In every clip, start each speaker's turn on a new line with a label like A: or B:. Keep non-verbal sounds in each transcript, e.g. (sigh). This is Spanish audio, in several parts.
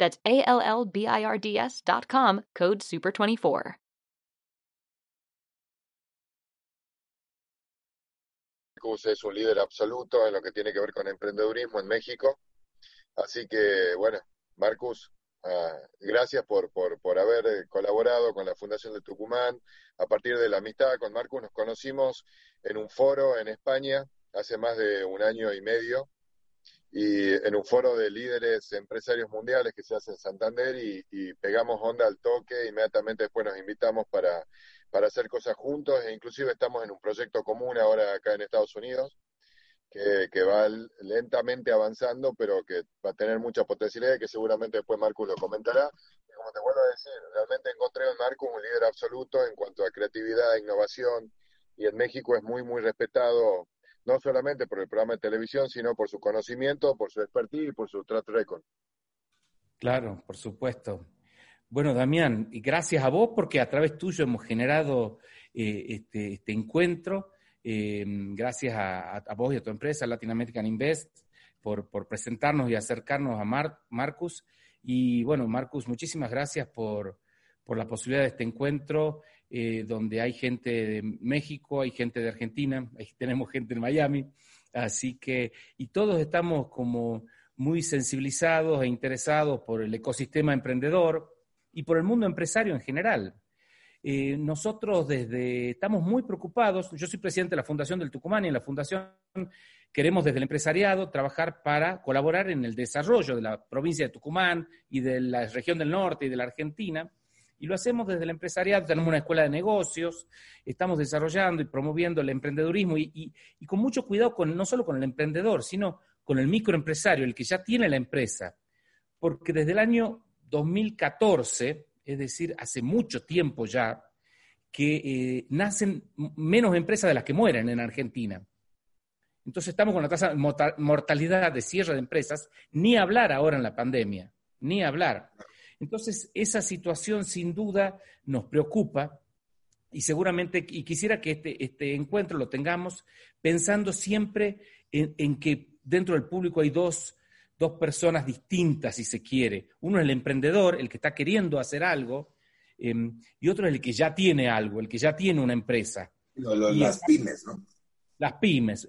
A: That's A-L-L-B-I-R-D-S dot com, code SUPER24.
B: Marcus es un líder absoluto en lo que tiene que ver con emprendedurismo en México. Así que, bueno, Marcus, uh, gracias por, por, por haber eh, colaborado con la Fundación de Tucumán. A partir de la amistad con Marcus nos conocimos en un foro en España hace más de un año y medio y en un foro de líderes empresarios mundiales que se hace en Santander y, pegamos onda al toque, inmediatamente después nos invitamos para, para hacer cosas juntos e inclusive estamos en un proyecto común ahora acá en Estados Unidos que, que va lentamente avanzando pero que va a tener mucha potencialidad y que seguramente después Marcus lo comentará. Y como te vuelvo a decir, realmente encontré en Marcus un líder absoluto en cuanto a creatividad, innovación y en México es muy, muy respetado no solamente por el programa de televisión, sino por su conocimiento, por su expertise y por su track record.
C: Claro, por supuesto. Bueno, Damián, y gracias a vos porque a través tuyo hemos generado eh, este, este, encuentro. Eh, gracias a, a, vos y a tu empresa, Latin American Invest, por, presentarnos y acercarnos a Mar Marcus. Y bueno, Marcus, muchísimas gracias por, por la posibilidad de este encuentro eh, donde hay gente de México, hay gente de Argentina, (laughs) tenemos gente en Miami, así que, y todos estamos como muy sensibilizados e interesados por el ecosistema emprendedor y por el mundo empresario en general. Eh, nosotros desde, estamos muy preocupados, yo soy presidente de la Fundación del Tucumán y en la Fundación queremos desde el empresariado trabajar para colaborar en el desarrollo de la provincia de Tucumán y de la región del norte y de la Argentina y lo hacemos desde el empresariado, tenemos una escuela de negocios, estamos desarrollando y promoviendo el emprendedurismo y, con mucho cuidado con, no solo con el emprendedor, sino con el microempresario, el que ya tiene la empresa. Porque desde el año 2014, es decir, hace mucho tiempo ya, que eh, nacen menos empresas de las que mueren en Argentina. Entonces estamos con la tasa de mortalidad de cierre de empresas, ni hablar ahora en la pandemia, ni hablar. Entonces, esa situación sin duda nos preocupa y seguramente, y quisiera que este, este encuentro lo tengamos pensando siempre en, que dentro del público hay dos, dos personas distintas, si se quiere. Uno es el emprendedor, el que está queriendo hacer algo, em, y otro es el que ya tiene algo, el que ya tiene una empresa.
D: las pymes, ¿no?
C: Las pymes,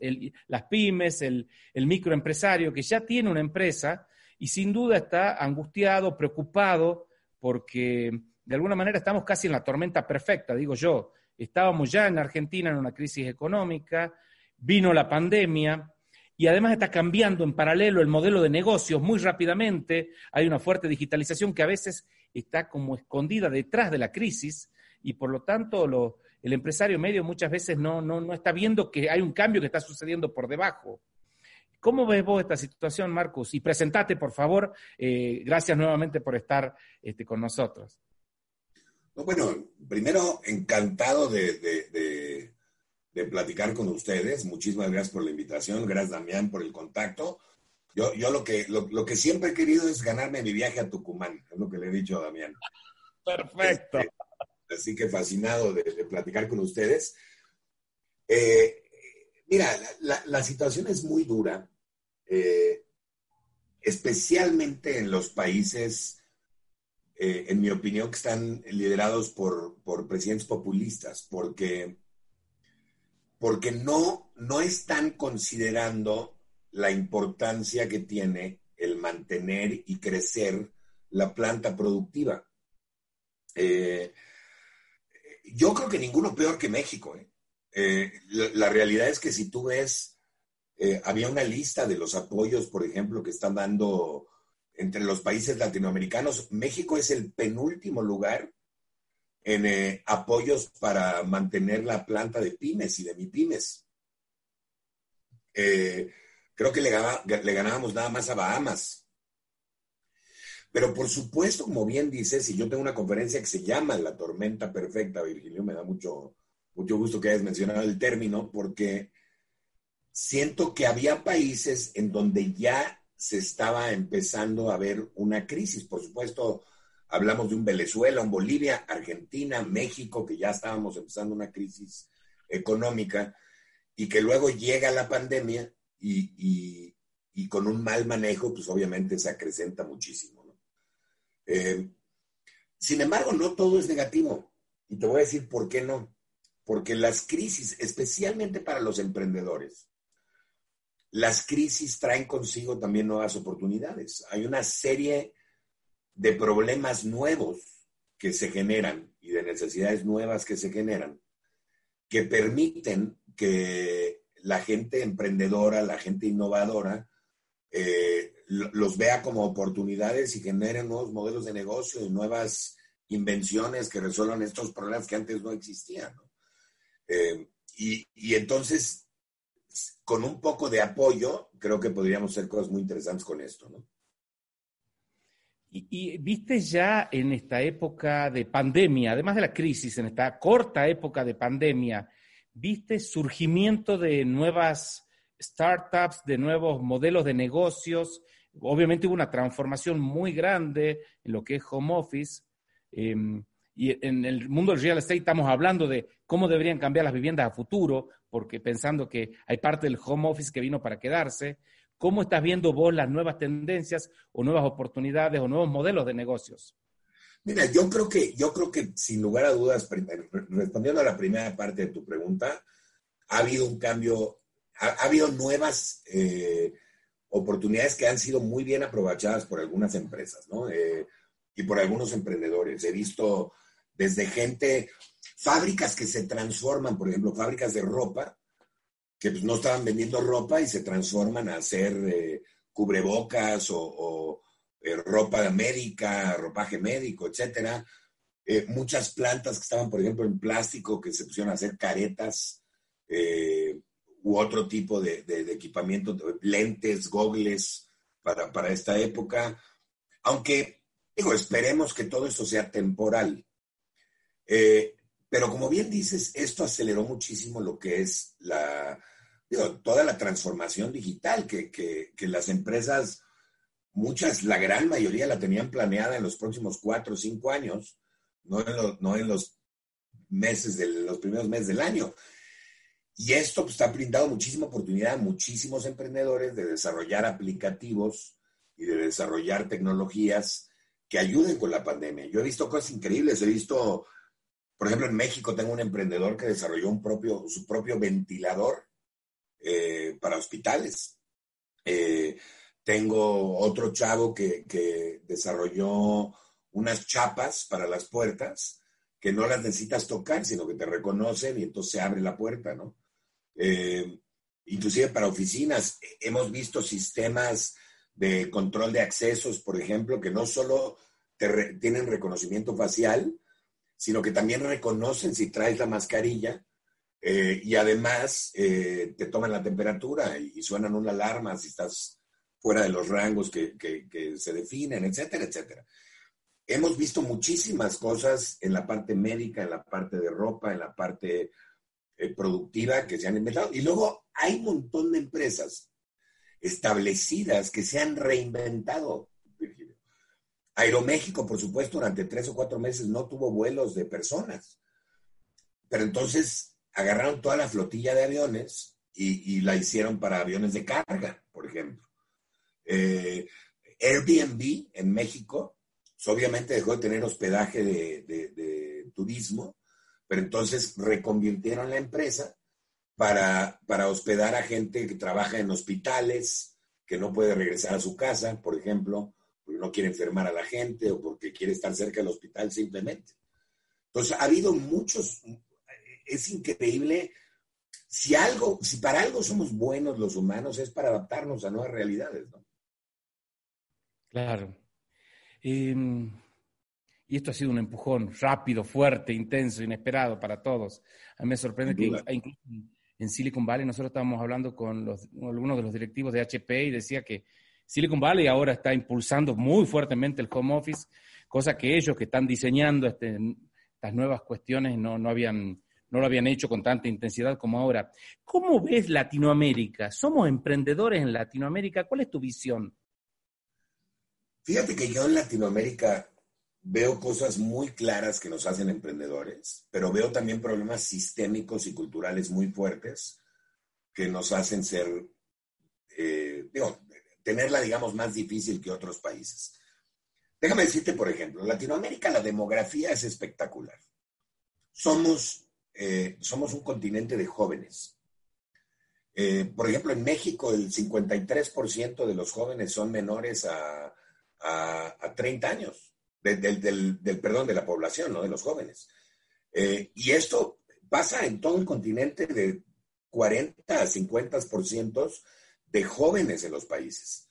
C: las pymes, el, el microempresario que ya tiene una empresa y sin duda está angustiado, preocupado, porque de alguna manera estamos casi en la tormenta perfecta, digo yo. Estábamos ya en Argentina en una crisis económica, vino la pandemia y además está cambiando en paralelo el modelo de negocios muy rápidamente. Hay una fuerte digitalización que a veces está como escondida detrás de la crisis y por lo tanto el empresario medio muchas veces no, no, no está viendo que hay un cambio que está sucediendo por debajo. ¿Cómo ves vos esta situación, Marcus? Y presentate, por favor. Eh, gracias nuevamente por estar este, con nosotros.
D: bueno, primero, encantado de, platicar con ustedes. Muchísimas gracias por la invitación. Gracias, Damián, por el contacto. Yo, yo lo, que, lo, que siempre he querido es ganarme mi viaje a Tucumán, es lo que le he dicho a Damián.
C: Perfecto.
D: Este, así que fascinado de, platicar con ustedes. Eh, mira, la, la, situación es muy dura. Eh, especialmente en los países, eh, en mi opinión, que están liderados por, presidentes populistas, porque, porque no, no están considerando la importancia que tiene el mantener y crecer la planta productiva. Eh, yo creo que ninguno peor que México. la, realidad es que si tú ves, eh, había una lista de los apoyos, por ejemplo, que están dando entre los países latinoamericanos. México es el penúltimo lugar en apoyos para mantener la planta de pymes y de mi pymes. creo que le, le ganábamos nada más a Bahamas. Pero por supuesto, como bien dices, y yo tengo una conferencia que se llama La tormenta perfecta, Virgilio, me da mucho, mucho gusto que hayas mencionado el término, porque siento que había países en donde ya se estaba empezando a ver una crisis. Por supuesto, hablamos de un Venezuela, un Bolivia, Argentina, México, que ya estábamos empezando una crisis económica y que luego llega la pandemia y, con un mal manejo, pues obviamente se acrecenta muchísimo. Eh, sin embargo, no todo es negativo. Y te voy a decir por qué no. Porque las crisis, especialmente para los emprendedores, las crisis traen consigo también nuevas oportunidades. Hay una serie de problemas nuevos que se generan y de necesidades nuevas que se generan que permiten que la gente emprendedora, la gente innovadora, eh, los vea como oportunidades y generen nuevos modelos de negocio y nuevas invenciones que resuelvan estos problemas que antes no existían. Eh, y, entonces, con un poco de apoyo, creo que podríamos hacer cosas muy interesantes con esto. ¿no?
C: Y, viste ya en esta época de pandemia, además de la crisis, en esta corta época de pandemia, viste surgimiento de nuevas startups, de nuevos modelos de negocios. Obviamente hubo una transformación muy grande en lo que es home office. Em, y en el mundo del real estate estamos hablando de cómo deberían cambiar las viviendas a futuro, porque pensando que hay parte del home office que vino para quedarse. ¿Cómo estás viendo vos las nuevas tendencias o nuevas oportunidades o nuevos modelos de negocios?
D: Mira, yo creo que, yo creo que sin lugar a dudas, respondiendo a la primera parte de tu pregunta, ha habido un cambio ha, habido nuevas eh, oportunidades que han sido muy bien aprovechadas por algunas empresas, ¿no? Eh, y por algunos emprendedores. He visto desde gente, fábricas que se transforman, por ejemplo, fábricas de ropa, que pues, no estaban vendiendo ropa y se transforman a hacer eh, cubrebocas o, ropa médica, ropaje médico, etcétera. muchas plantas que estaban, por ejemplo, en plástico, que se pusieron a hacer caretas u otro tipo de, equipamiento, lentes, gogles para, esta época. Aunque, digo, esperemos que todo esto sea temporal. Eh, pero como bien dices, esto aceleró muchísimo lo que es la, toda la transformación digital que, que, las empresas, muchas, la gran mayoría la tenían planeada en los próximos cuatro o cinco años, no en, no en los meses de los primeros meses del año. Y esto pues, ha brindado muchísima oportunidad a muchísimos emprendedores de desarrollar aplicativos y de desarrollar tecnologías que ayuden con la pandemia. Yo he visto cosas increíbles, he visto, por ejemplo, en México tengo un emprendedor que desarrolló un propio, su propio ventilador eh, para hospitales. Eh, tengo otro chavo que, que desarrolló unas chapas para las puertas que no las necesitas tocar, sino que te reconocen y entonces se abre la puerta, ¿no? Eh, inclusive para oficinas. Hemos visto sistemas de control de accesos, por ejemplo, que no solo tienen reconocimiento facial, sino que también reconocen si traes la mascarilla eh, y además eh, te toman la temperatura y, suenan una alarma si estás fuera de los rangos que, que se definen, etcétera, etcétera. Hemos visto muchísimas cosas en la parte médica, en la parte de ropa, en la parte eh, productiva que se han inventado. Y luego hay un montón de empresas establecidas que se han reinventado. Aeroméxico, por supuesto, durante tres o cuatro meses no tuvo vuelos de personas. Pero entonces agarraron toda la flotilla de aviones y, la hicieron para aviones de carga, por ejemplo. Eh, Airbnb en México, pues, obviamente dejó de tener hospedaje de turismo pero entonces reconvirtieron la empresa para, para hospedar a gente que trabaja en hospitales, que no puede regresar a su casa, por ejemplo, porque no quiere enfermar a la gente o porque quiere estar cerca del hospital simplemente. Entonces, ha habido muchos, es increíble, si algo, si para algo somos buenos los humanos es para adaptarnos a nuevas realidades, ¿no?
C: Claro. Em, y esto ha sido un empujón rápido, fuerte, intenso, inesperado para todos. A mí me sorprende que incluso en Silicon Valley nosotros estábamos hablando con algunos de los directivos de HP y decía que Silicon Valley ahora está impulsando muy fuertemente el home office, cosa que ellos que están diseñando este, estas nuevas cuestiones no, no, habían, no lo habían hecho con tanta intensidad como ahora. ¿Cómo ves Latinoamérica? ¿Somos emprendedores en Latinoamérica? ¿Cuál es tu visión?
D: Fíjate que yo en Latinoamérica veo cosas muy claras que nos hacen emprendedores, pero veo también problemas sistémicos y culturales muy fuertes que nos hacen ser, eh, digo, tenerla, digamos, más difícil que otros países. Déjame decirte, por ejemplo, Latinoamérica la demografía es espectacular. Somos, eh, somos un continente de jóvenes. Eh, por ejemplo, en México el 53% de los jóvenes son menores a, a, 30 años, del, perdón, de la población, ¿no? De los jóvenes. Eh, y esto pasa en todo el continente de 40 a 50% de jóvenes en los países.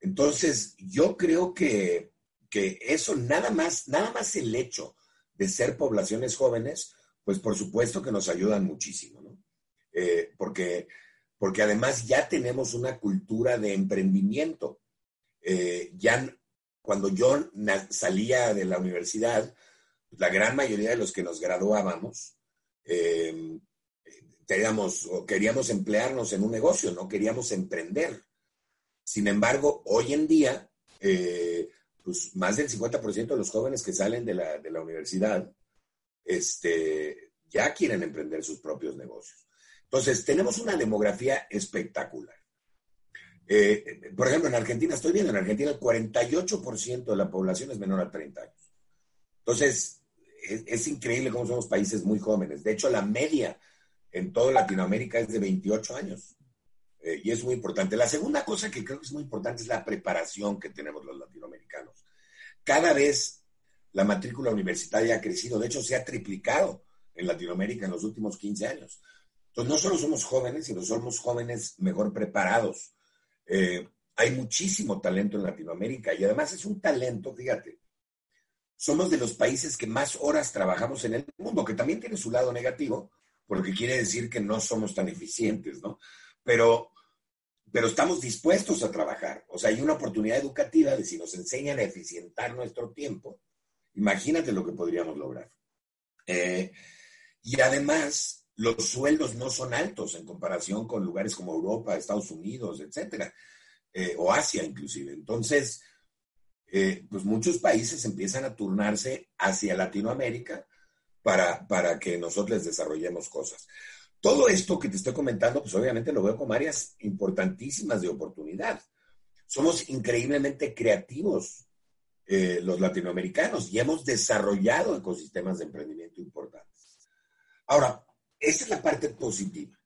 D: Entonces, yo creo que, eso, nada más, nada más el hecho de ser poblaciones jóvenes, pues por supuesto que nos ayudan muchísimo, ¿no? Eh, porque, porque además ya tenemos una cultura de emprendimiento. Eh, ya cuando yo salía de la universidad, la gran mayoría de los que nos graduábamos, eh, queríamos emplearnos en un negocio, no queríamos emprender. Sin embargo, hoy en día, eh, pues más del 50% de los jóvenes que salen de la, universidad este, ya quieren emprender sus propios negocios. Entonces, tenemos una demografía espectacular. Eh, por ejemplo, en Argentina, estoy viendo, en Argentina el 48% de la población es menor a 30 años. Entonces, es, increíble cómo somos países muy jóvenes. De hecho, la media en toda Latinoamérica es de 28 años. Eh, y es muy importante. La segunda cosa que creo que es muy importante es la preparación que tenemos los latinoamericanos. Cada vez la matrícula universitaria ha crecido, de hecho se ha triplicado en Latinoamérica en los últimos 15 años. Entonces, no solo somos jóvenes, sino somos jóvenes mejor preparados, eh, hay muchísimo talento en Latinoamérica y además es un talento, fíjate, somos de los países que más horas trabajamos en el mundo, que también tiene su lado negativo, porque quiere decir que no somos tan eficientes, ¿no? Pero, pero estamos dispuestos a trabajar. O sea, hay una oportunidad educativa de si nos enseñan a eficientar nuestro tiempo, imagínate lo que podríamos lograr. Eh, y además, los sueldos no son altos en comparación con lugares como Europa, Estados Unidos, etcétera, eh, o Asia inclusive. Entonces, eh, pues muchos países empiezan a turnarse hacia Latinoamérica para, para que nosotros desarrollemos cosas. Todo esto que te estoy comentando, pues obviamente lo veo como áreas importantísimas de oportunidad. Somos increíblemente creativos eh, los latinoamericanos y hemos desarrollado ecosistemas de emprendimiento importantes. Ahora, esa es la parte positiva.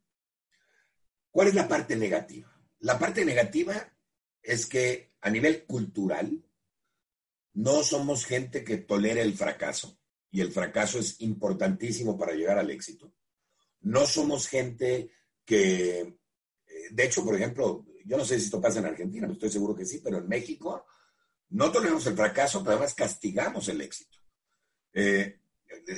D: ¿Cuál es la parte negativa? La parte negativa es que a nivel cultural no somos gente que tolere el fracaso y el fracaso es importantísimo para llegar al éxito. No somos gente que, eh, de hecho, por ejemplo, yo no sé si esto pasa en Argentina, estoy seguro que sí, pero en México no toleramos el fracaso, pero además castigamos el éxito. Eh,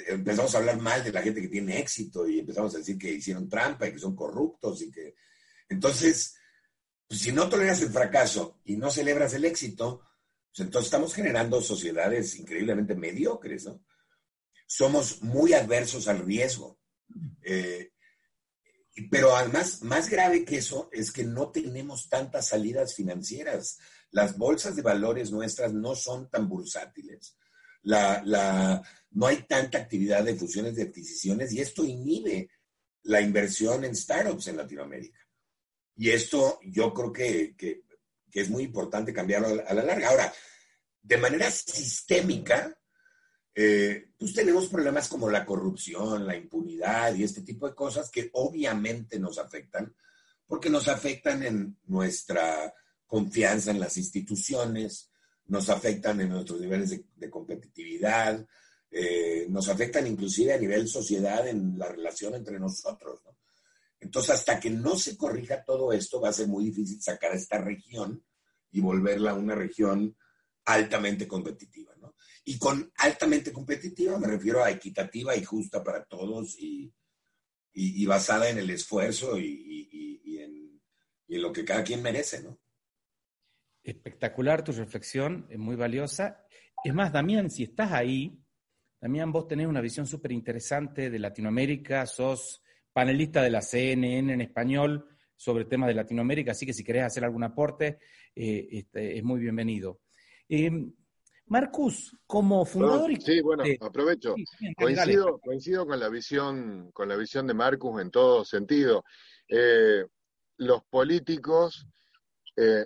D: empezamos a hablar mal de la gente que tiene éxito y empezamos a decir que hicieron trampa y que son corruptos y que... Entonces, pues, si no toleras el fracaso y no celebras el éxito, pues entonces estamos generando sociedades increíblemente mediocres, ¿no? Somos muy adversos al riesgo. Eh, pero además, más grave que eso es que no tenemos tantas salidas financieras. Las bolsas de valores nuestras no son tan bursátiles. La, la, no hay tanta actividad de fusiones de adquisiciones y esto inhibe la inversión en startups en Latinoamérica. Y esto yo creo que, es muy importante cambiarlo a la larga. Ahora, de manera sistémica, eh, pues tenemos problemas como la corrupción, la impunidad y este tipo de cosas que obviamente nos afectan, porque nos afectan en nuestra confianza en las instituciones, nos afectan en nuestros niveles de competitividad, eh, nos afectan inclusive a nivel sociedad en la relación entre nosotros. Entonces, hasta que no se corrija todo esto, va a ser muy difícil sacar a esta región y volverla una región altamente competitiva. Y con altamente competitiva me refiero a equitativa y justa para todos y, basada en el esfuerzo y, en, en, lo que cada quien merece. ¿no?
C: Espectacular tu reflexión, es muy valiosa. Es más, Damián, si estás ahí, Damián, vos tenés una visión súper interesante de Latinoamérica, sos panelista de la CNN en español sobre temas de Latinoamérica, así que si querés hacer algún aporte, eh, este, es muy bienvenido. Eh, Marcus, como fundador y...
B: Sí, bueno, aprovecho. coincido, coincido con la visión, con la visión de Marcus en todo sentido. Eh, los políticos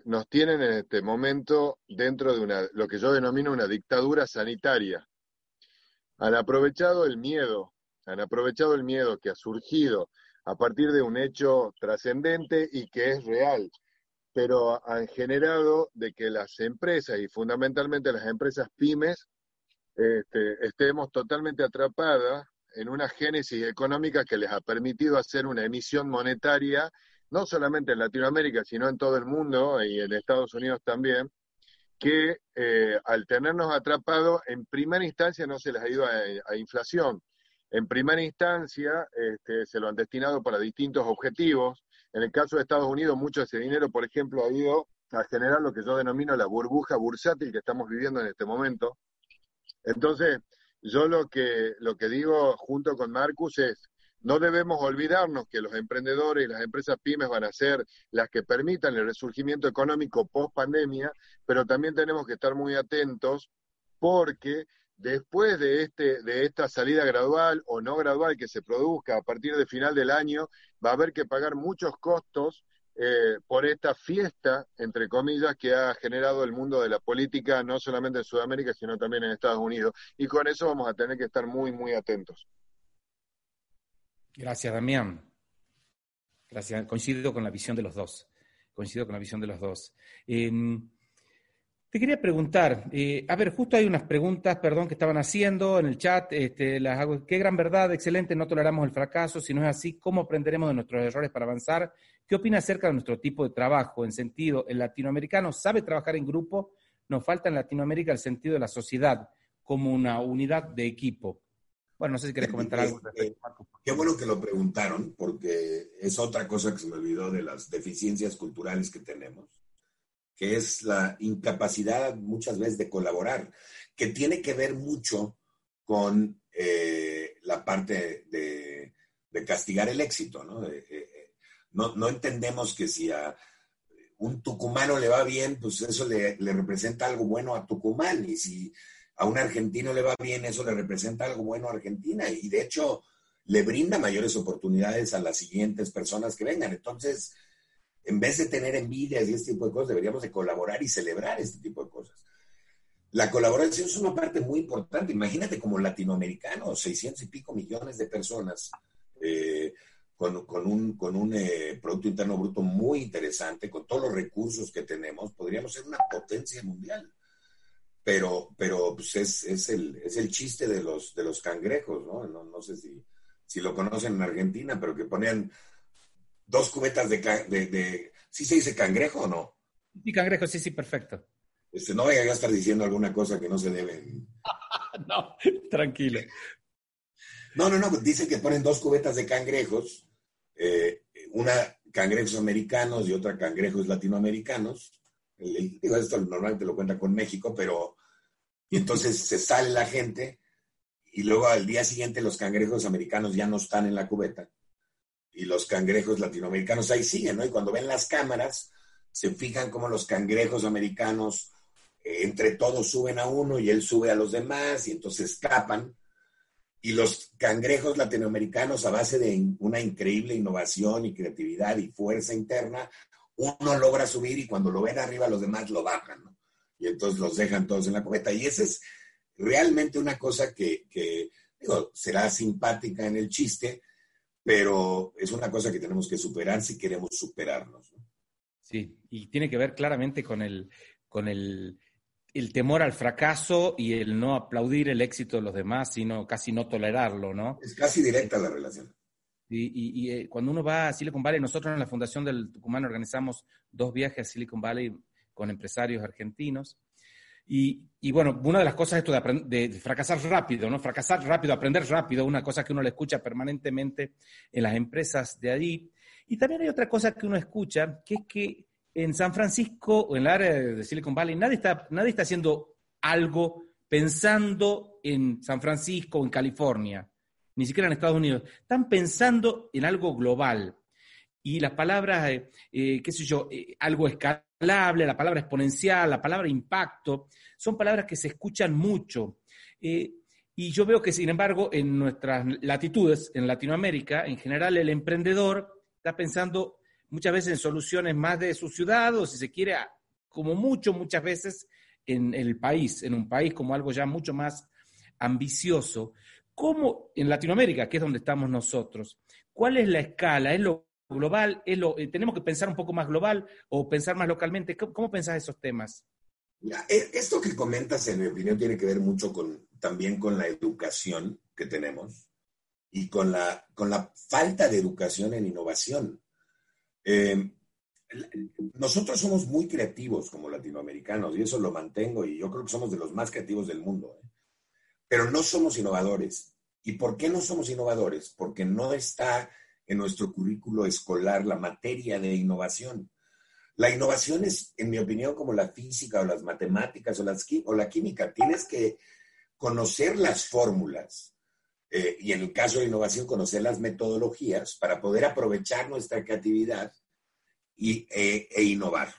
B: nos tienen en este momento dentro de una, lo que yo denomino una dictadura sanitaria. Han aprovechado el miedo, han aprovechado el miedo que ha surgido a partir de un hecho trascendente y que es real, pero han generado de que las empresas y fundamentalmente las empresas pymes este, estemos totalmente atrapadas en una génesis económica que les ha permitido hacer una emisión monetaria, no solamente en Latinoamérica, sino en todo el mundo y en Estados Unidos también, que eh, al tenernos atrapados, en primera instancia no se les ha ido a inflación, en primera instancia este, se lo han destinado para distintos objetivos. En el caso de Estados Unidos, mucho de ese dinero, por ejemplo, ha ido a generar lo que yo denomino la burbuja bursátil que estamos viviendo en este momento. Entonces, yo lo que, lo que digo junto con Marcus es, no debemos olvidarnos que los emprendedores y las empresas pymes van a ser las que permitan el resurgimiento económico post pandemia, pero también tenemos que estar muy atentos porque después de, este, de esta salida gradual o no gradual que se produzca a partir del final del año, va a haber que pagar muchos costos eh, por esta fiesta, entre comillas, que ha generado el mundo de la política, no solamente en Sudamérica, sino también en Estados Unidos. Y con eso vamos a tener que estar muy, muy atentos.
C: Gracias, Damián. Gracias. Coincido con la visión de los dos. Coincido con la visión de los dos. Te quería preguntar, eh, a ver, justo hay unas preguntas, perdón, que estaban haciendo en el chat, este, las hago, qué gran verdad, excelente, no toleramos el fracaso, si no es así, ¿cómo aprenderemos de nuestros errores para avanzar? ¿Qué opina acerca de nuestro tipo de trabajo? En sentido, el latinoamericano sabe trabajar en grupo, nos falta en Latinoamérica el sentido de la sociedad como una unidad de equipo. Bueno, no sé si querés comentar algo.
D: Qué bueno que lo preguntaron, porque es otra cosa que se me olvidó de las deficiencias culturales que tenemos que es la incapacidad muchas veces de colaborar, que tiene que ver mucho con eh, la parte de, castigar el éxito, ¿no? Eh, eh, ¿no? ¿no? entendemos que si a un tucumano le va bien, pues eso le, le, representa algo bueno a Tucumán, y si a un argentino le va bien, eso le representa algo bueno a Argentina, y de hecho le brinda mayores oportunidades a las siguientes personas que vengan. Entonces, en vez de tener envidias y este tipo de cosas, deberíamos de colaborar y celebrar este tipo de cosas. La colaboración es una parte muy importante. Imagínate como latinoamericanos, 600 y pico millones de personas eh, con, un, con un eh, Producto Interno Bruto muy interesante, con todos los recursos que tenemos, podríamos ser una potencia mundial. Pero, pero pues es, es, el, es el chiste de los, de los cangrejos, ¿no? No, no sé si, si lo conocen en Argentina, pero que ponían dos cubetas de, de, ¿Sí se dice cangrejo o no?
C: Sí, cangrejo, sí, sí, perfecto.
D: Este, no vaya a estar diciendo alguna cosa que no se debe. (laughs)
C: no, tranquilo.
D: No, no, no, dicen que ponen dos cubetas de cangrejos, eh, una cangrejos americanos y otra cangrejos latinoamericanos. digo, esto normalmente lo cuenta con México, pero y entonces se sale la gente y luego al día siguiente los cangrejos americanos ya no están en la cubeta y los cangrejos latinoamericanos ahí siguen, ¿no? Y cuando ven las cámaras, se fijan cómo los cangrejos americanos eh, entre todos suben a uno y él sube a los demás y entonces escapan. Y los cangrejos latinoamericanos, a base de una increíble innovación y creatividad y fuerza interna, uno logra subir y cuando lo ven arriba los demás lo bajan, ¿no? Y entonces los dejan todos en la cubeta. Y esa es realmente una cosa que, que digo, será simpática en el chiste, pero es una cosa que tenemos que superar si queremos superarnos.
C: Sí, y tiene que ver claramente con el, con el el temor al fracaso y el no aplaudir el éxito de los demás, sino casi no tolerarlo, ¿no?
D: Es casi directa la relación.
C: Y, y, eh, cuando uno va a Silicon Valley, nosotros en la Fundación del Tucumán organizamos dos viajes a Silicon Valley con empresarios argentinos. Y, bueno, una de las cosas es esto de, fracasar rápido, ¿no? Fracasar rápido, aprender rápido, una cosa que uno le escucha permanentemente en las empresas de ahí. Y también hay otra cosa que uno escucha, que es que en San Francisco o en el área de Silicon Valley nadie está, nadie está haciendo algo pensando en San Francisco o en California, ni siquiera en Estados Unidos. Están pensando en algo global. Y las palabras, eh, eh, qué sé yo, eh, algo escalable, la palabra exponencial, la palabra impacto, son palabras que se escuchan mucho. y yo veo que, sin embargo, en nuestras latitudes, en Latinoamérica, en general, el emprendedor está pensando muchas veces en soluciones más de su ciudad o si se quiere, como mucho, muchas veces en el país, en un país como algo ya mucho más ambicioso. ¿Cómo en Latinoamérica, que es donde estamos nosotros, cuál es la escala? ¿Es lo global? ¿Es lo, eh, ¿Tenemos que pensar un poco más global o pensar más localmente? ¿Cómo, cómo pensás esos temas?
D: E, esto que comentas, en mi opinión, tiene que ver mucho con, también con la educación que tenemos y con la, con la falta de educación en innovación. Eh, nosotros somos muy creativos como latinoamericanos y eso lo mantengo y yo creo que somos de los más creativos del mundo, ¿eh? pero no somos innovadores. ¿Y por qué no somos innovadores? Porque no está en nuestro currículo escolar la materia de innovación. La innovación es, en mi opinión, como la física o las matemáticas o, las, o la química. Tienes que conocer las fórmulas, eh, y en el caso de innovación, conocer las metodologías para poder aprovechar nuestra creatividad y, eh, e innovar.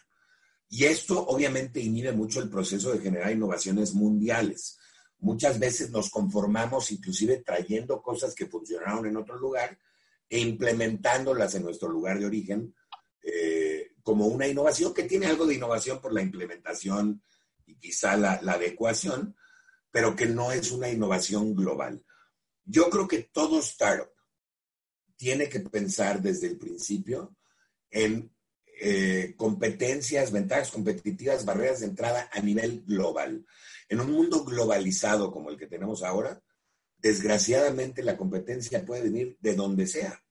D: Y esto obviamente inhibe mucho el proceso de generar innovaciones mundiales. Muchas veces nos conformamos inclusive trayendo cosas que funcionaron en otro lugar e implementándolas en nuestro lugar de origen eh, como una innovación que tiene algo de innovación por la implementación y quizá la, adecuación, pero que no es una innovación global. Yo creo que todo startup tiene que pensar desde el principio en eh, competencias, ventajas competitivas, barreras de entrada a nivel global. En un mundo globalizado como el que tenemos ahora, desgraciadamente la competencia puede venir de donde sea.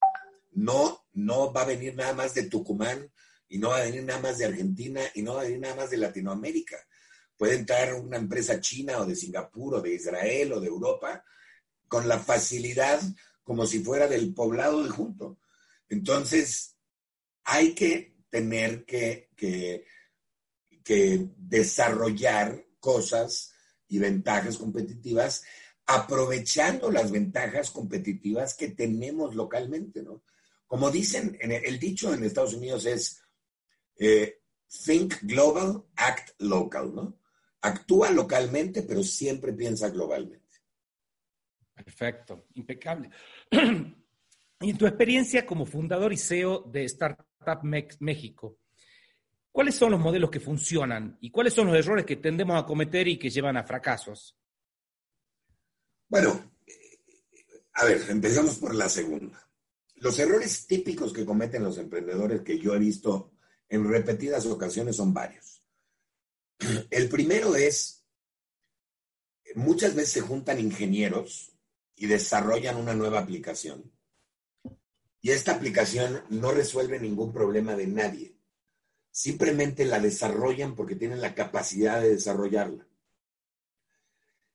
D: No, no va a venir nada más de Tucumán y no va a venir nada más de Argentina y no va a venir nada más de Latinoamérica. Puede entrar una empresa china o de Singapur o de Israel o de Europa con la facilidad como si fuera del poblado de junto. Entonces, hay que tener que, que, desarrollar cosas y ventajas competitivas aprovechando las ventajas competitivas que tenemos localmente, ¿no? Como dicen, en el, dicho en Estados Unidos es eh, think global, act local, ¿no? Actúa localmente, pero siempre piensa globalmente.
C: Perfecto, impecable. (clears throat) y en tu experiencia como fundador y CEO de Startup México, ¿cuáles son los modelos que funcionan y cuáles son los errores que tendemos a cometer y que llevan a fracasos?
D: Bueno, a ver, empecemos por la segunda. Los errores típicos que cometen los emprendedores que yo he visto en repetidas ocasiones son varios. El primero es, muchas veces se juntan ingenieros y desarrollan una nueva aplicación. Y esta aplicación no resuelve ningún problema de nadie. Simplemente la desarrollan porque tienen la capacidad de desarrollarla.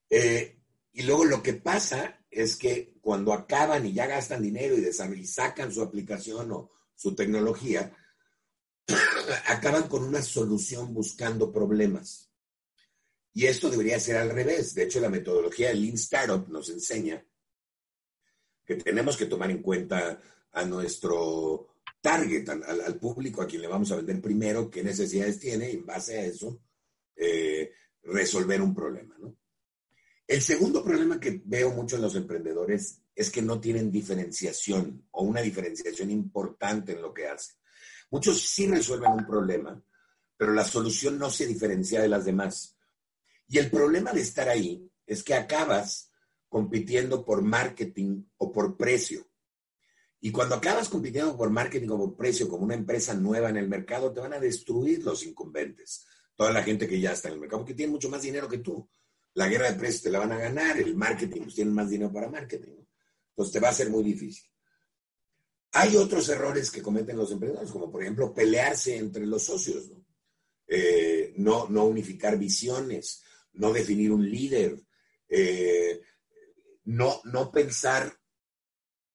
D: Eh, y luego lo que pasa es que cuando acaban y ya gastan dinero y, y sacan su aplicación o su tecnología, (coughs) acaban con una solución buscando problemas. Y esto debería ser al revés. De hecho, la metodología de Lean Startup nos enseña que tenemos que tomar en cuenta a nuestro target, al, público a quien le vamos a vender primero, qué necesidades tiene y en base a eso eh, resolver un problema. ¿no? El segundo problema que veo mucho en los emprendedores es que no tienen diferenciación o una diferenciación importante en lo que hacen. Muchos sí resuelven un problema, pero la solución no se diferencia de las demás. Y el problema de estar ahí es que acabas compitiendo por marketing o por precio. Y cuando acabas compitiendo por marketing o por precio como una empresa nueva en el mercado, te van a destruir los incumbentes. toda la gente que ya está en el mercado, porque tiene mucho más dinero que tú. La guerra de precios te la van a ganar, el marketing, pues tienen más dinero para marketing. Entonces te va a ser muy difícil. Hay otros errores que cometen los emprendedores, como por ejemplo pelearse entre los socios, ¿no? Eh, no, unificar visiones, no definir un líder, eh, no, no pensar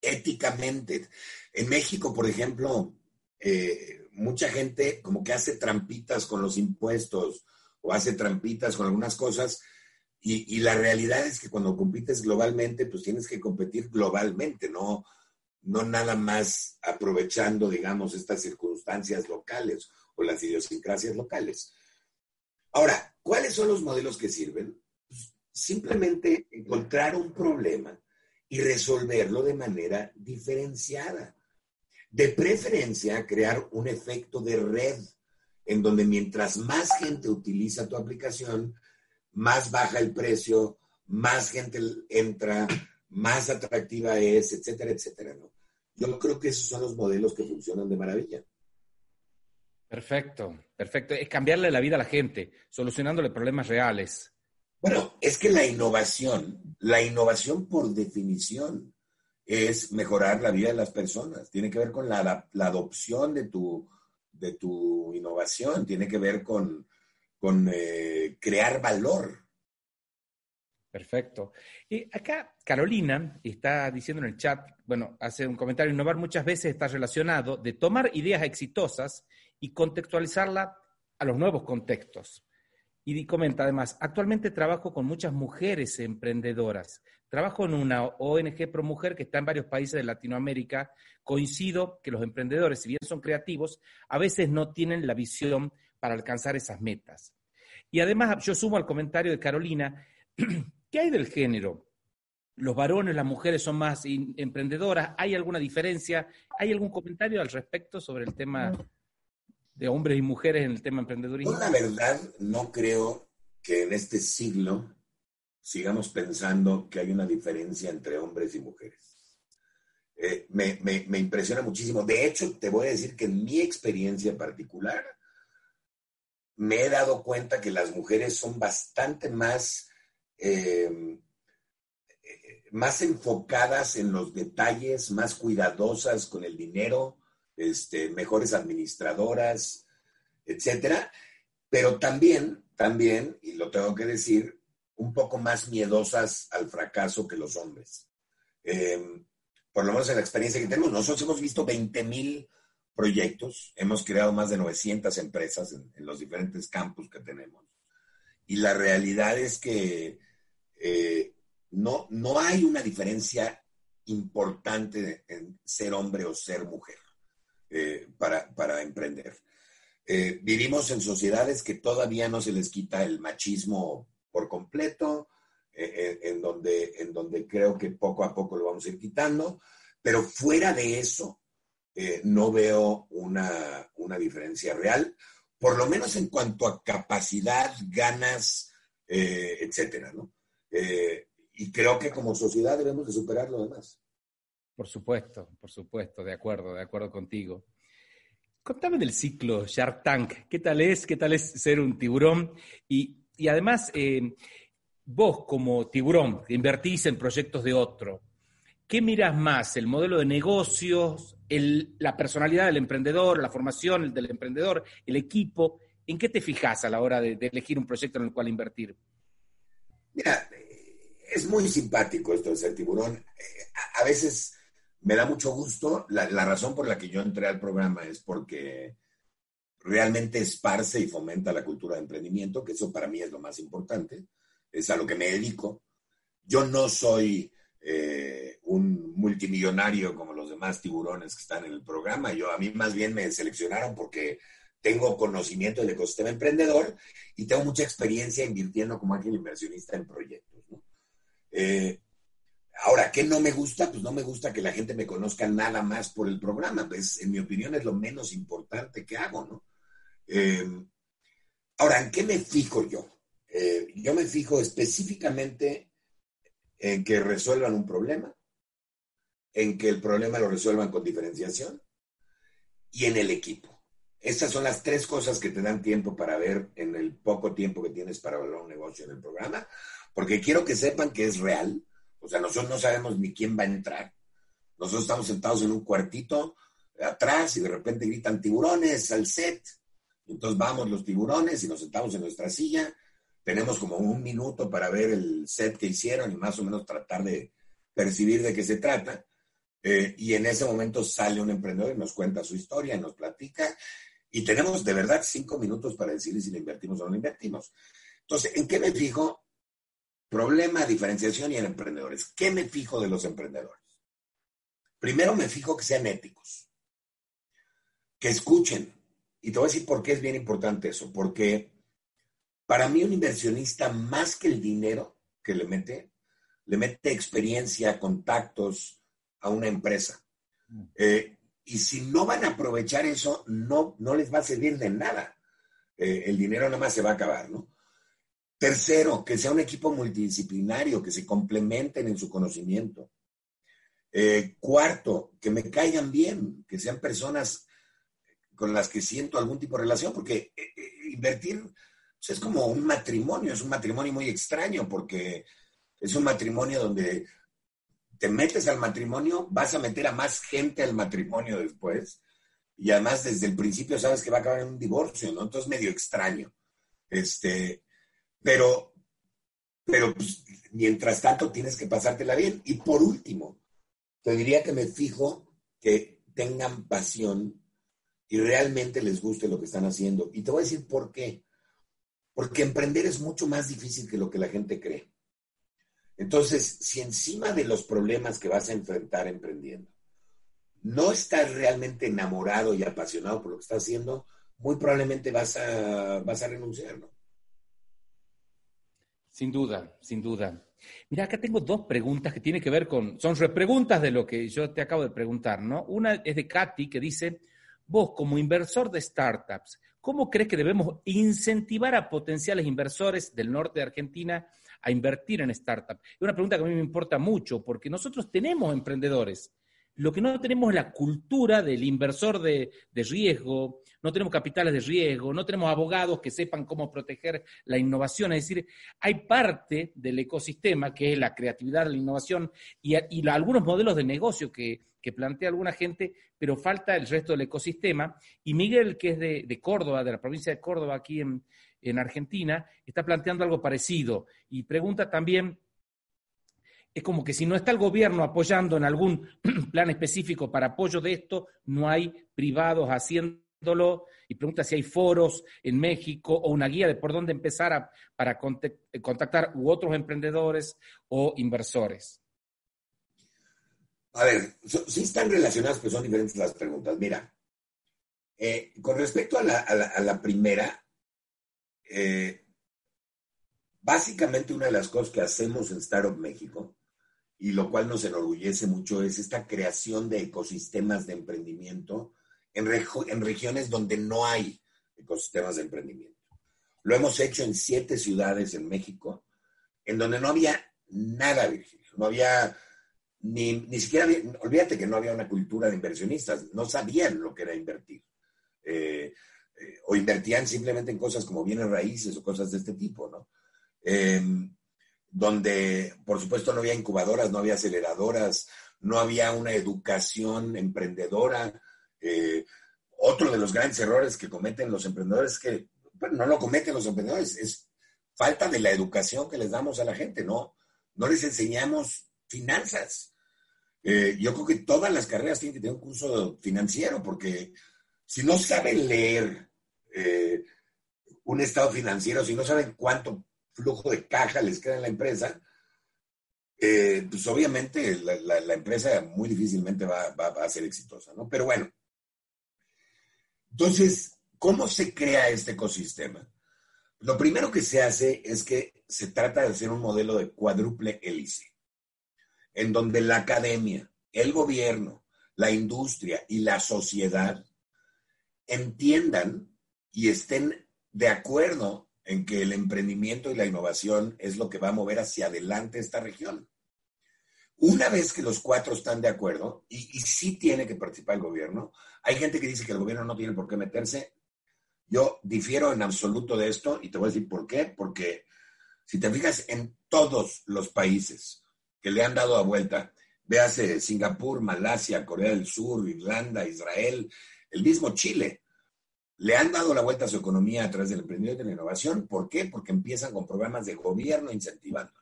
D: éticamente. En México, por ejemplo, eh, mucha gente como que hace trampitas con los impuestos o hace trampitas con algunas cosas y, la realidad es que cuando compites globalmente, pues tienes que competir globalmente, no, no nada más aprovechando, digamos, estas circunstancias locales o las idiosincrasias locales. Ahora, ¿cuáles son los modelos que sirven? Pues, simplemente encontrar un problema y resolverlo de manera diferenciada. De preferencia, crear un efecto de red en donde mientras más gente utiliza tu aplicación, más baja el precio, más gente entra, más atractiva es, etcétera, etcétera. ¿no? Yo creo que esos son los modelos que funcionan de maravilla.
C: Perfecto, perfecto. Es cambiarle la vida a la gente, solucionándole problemas reales.
D: Bueno, es que la innovación, la innovación por definición es mejorar la vida de las personas. Tiene que ver con la, la adopción de tu, de tu innovación, tiene que ver con, con eh, crear valor.
C: Perfecto. Y acá Carolina está diciendo en el chat, bueno, hace un comentario, innovar muchas veces está relacionado de tomar ideas exitosas y contextualizarla a los nuevos contextos. Y comenta además, actualmente trabajo con muchas mujeres emprendedoras. Trabajo en una ONG Pro Mujer que está en varios países de Latinoamérica. Coincido que los emprendedores, si bien son creativos, a veces no tienen la visión para alcanzar esas metas. Y además, yo sumo al comentario de Carolina, (clears throat) ¿qué hay del género? ¿Los varones, las mujeres son más emprendedoras? ¿Hay alguna diferencia? ¿Hay algún comentario al respecto sobre el tema de hombres y mujeres en el tema emprendedurismo?
D: Yo la verdad no creo que en este siglo sigamos pensando que hay una diferencia entre hombres y mujeres. Eh, me, me, impresiona muchísimo. De hecho, te voy a decir que en mi experiencia particular, me he dado cuenta que las mujeres son bastante más, eh, más enfocadas en los detalles, más cuidadosas con el dinero, este, mejores administradoras, etcétera, pero también, también, y lo tengo que decir, un poco más miedosas al fracaso que los hombres. Em, por lo menos en la experiencia que tenemos, nosotros hemos visto 20 mil proyectos, hemos creado más de 900 empresas en, los diferentes campus que tenemos. Y la realidad es que eh, no, no hay una diferencia importante en ser hombre o ser mujer eh, para, para, emprender. Eh, vivimos en sociedades que todavía no se les quita el machismo por completo, en, donde, en donde creo que poco a poco lo vamos a ir quitando, pero fuera de eso, eh, no veo una, diferencia real, por lo menos en cuanto a capacidad, ganas, eh, etcétera, ¿no? Eh, y creo que como sociedad debemos de superar lo demás.
C: Por supuesto, por supuesto, de acuerdo, de acuerdo contigo. Contame del ciclo Shark Tank. ¿Qué tal es? ¿Qué tal es ser un tiburón? Y, y además, vos como tiburón, invertís en proyectos de otro, ¿qué miras más? ¿El modelo de negocios, la personalidad del emprendedor, la formación del emprendedor, el equipo? ¿En qué te fijas a la hora de, elegir un proyecto en el cual invertir?
D: Mira, es muy simpático esto de ser tiburón. A, veces me da mucho gusto. La, la, razón por la que yo entré al programa es porque realmente esparce y fomenta la cultura de emprendimiento, que eso para mí es lo más importante. Es a lo que me dedico. Yo no soy eh, un multimillonario como los demás tiburones que están en el programa. Yo a mí más bien me seleccionaron porque tengo conocimiento del ecosistema emprendedor y tengo mucha experiencia invirtiendo como ángel inversionista en proyectos. Eh, ahora, ¿qué no me gusta? Pues no me gusta que la gente me conozca nada más por el programa. Pues en mi opinión es lo menos importante que hago, ¿no? Eh, ahora, ¿en qué me fijo yo? yo me fijo específicamente en que resuelvan un problema, en que el problema lo resuelvan con diferenciación y en el equipo. Estas son las tres cosas que te dan tiempo para ver en el poco tiempo que tienes para hablar un negocio en el programa, porque quiero que sepan que es real. O sea, nosotros no sabemos ni quién va a entrar. Nosotros estamos sentados en un cuartito atrás y de repente gritan tiburones al set. Entonces vamos los tiburones y nos sentamos en nuestra silla. Tenemos como un minuto para ver el set que hicieron y más o menos tratar de percibir de qué se trata. Eh, y en ese momento sale un emprendedor y nos cuenta su historia, nos platica y tenemos de verdad cinco minutos para decirle si lo invertimos o no invertimos. Entonces, ¿en qué me fijo? Problema, diferenciación y en emprendedores. ¿Qué me fijo de los emprendedores? Primero me fijo que sean éticos, que escuchen. Y te voy a decir por qué es bien importante eso. Porque para mí un inversionista, más que el dinero que le mete, le mete experiencia, contactos a una empresa. Mm. Eh, y si no van a aprovechar eso, no, no les va a servir de nada. Eh, el dinero nada más se va a acabar, ¿no? Tercero, que sea un equipo multidisciplinario, que se complementen en su conocimiento. Eh, cuarto, que me caigan bien, que sean personas con las que siento algún tipo de relación, porque invertir pues, es como un matrimonio, es un matrimonio muy extraño, porque es un matrimonio donde te metes al matrimonio, vas a meter a más gente al matrimonio después. Y además desde el principio sabes que va a acabar en un divorcio, ¿no? Entonces medio extraño. Este, pero, pero pues, mientras tanto tienes que pasártela bien. Y por último, te diría que me fijo que tengan pasión y realmente les guste lo que están haciendo. Y te voy a decir por qué. Porque emprender es mucho más difícil que lo que la gente cree. Entonces, si encima de los problemas que vas a enfrentar emprendiendo, no estás realmente enamorado y apasionado por lo que estás haciendo, muy probablemente vas a, vas a renunciar, ¿no?
C: Sin duda, sin duda. Mira, acá tengo dos preguntas que tienen que ver con, son repreguntas de lo que yo te acabo de preguntar, ¿no? Una es de Katy que dice, vos como inversor de startups, ¿cómo crees que debemos incentivar a potenciales inversores del norte de Argentina a invertir en startups? Es una pregunta que a mí me importa mucho porque nosotros tenemos emprendedores. Lo que no tenemos es la cultura del inversor de, riesgo, no tenemos capitales de riesgo, no tenemos abogados que sepan cómo proteger la innovación. Es decir, hay parte del ecosistema que es la creatividad, la innovación y, algunos modelos de negocio que, plantea alguna gente, pero falta el resto del ecosistema. Y Miguel, que es de Córdoba, de la provincia de Córdoba, aquí en, en Argentina, está planteando algo parecido y pregunta también, es como que si no está el gobierno apoyando en algún (clears throat) plan específico para apoyo de esto, no hay privados haciéndolo y pregunta si hay foros en México o una guía de por dónde empezar para contactar u otros emprendedores o inversores.
D: A ver, sí están relacionadas, pero son diferentes las preguntas. Mira, eh, con respecto a la primera, eh, básicamente una de las cosas que hacemos en Startup México, y lo cual nos enorgullece mucho, es esta creación de ecosistemas de emprendimiento en, regiones donde no hay ecosistemas de emprendimiento. Lo hemos hecho en siete ciudades en México, en donde no había nada, Virgilio. No había ni, ni siquiera, olvídate que no había una cultura de inversionistas, no sabían lo que era invertir. Eh, o invertían simplemente en cosas como bienes raíces o cosas de este tipo, ¿no? Em, donde, por supuesto, no había incubadoras, no había aceleradoras, no había una educación emprendedora. Eh, otro de los grandes errores que cometen los emprendedores es que, bueno, no lo cometen los emprendedores, es falta de la educación que les damos a la gente, ¿no? No les enseñamos finanzas. Eh, yo creo que todas las carreras tienen que tener un curso financiero, porque si no saben leer eh, un estado financiero, si no saben cuánto flujo de caja les queda en la empresa, eh, pues obviamente la, empresa muy difícilmente va, a ser exitosa, ¿no? Pero bueno, entonces, ¿cómo se crea este ecosistema? Lo primero que se hace es que se trata de hacer un modelo de cuádruple hélice, en donde la academia, el gobierno, la industria y la sociedad entiendan y estén de acuerdo en que el emprendimiento y la innovación es lo que va a mover hacia adelante esta región. Una vez que los cuatro están de acuerdo, y, y sí tiene que participar el gobierno, hay gente que dice que el gobierno no tiene por qué meterse. Yo difiero en absoluto de esto y te voy a decir por qué. Porque si te fijas en todos los países que le han dado a vuelta, véase Singapur, Malasia, Corea del Sur, Irlanda, Israel, el mismo Chile, le han dado la vuelta a su economía a través del emprendimiento y la innovación. ¿Por qué? Porque empiezan con programas de gobierno incentivando.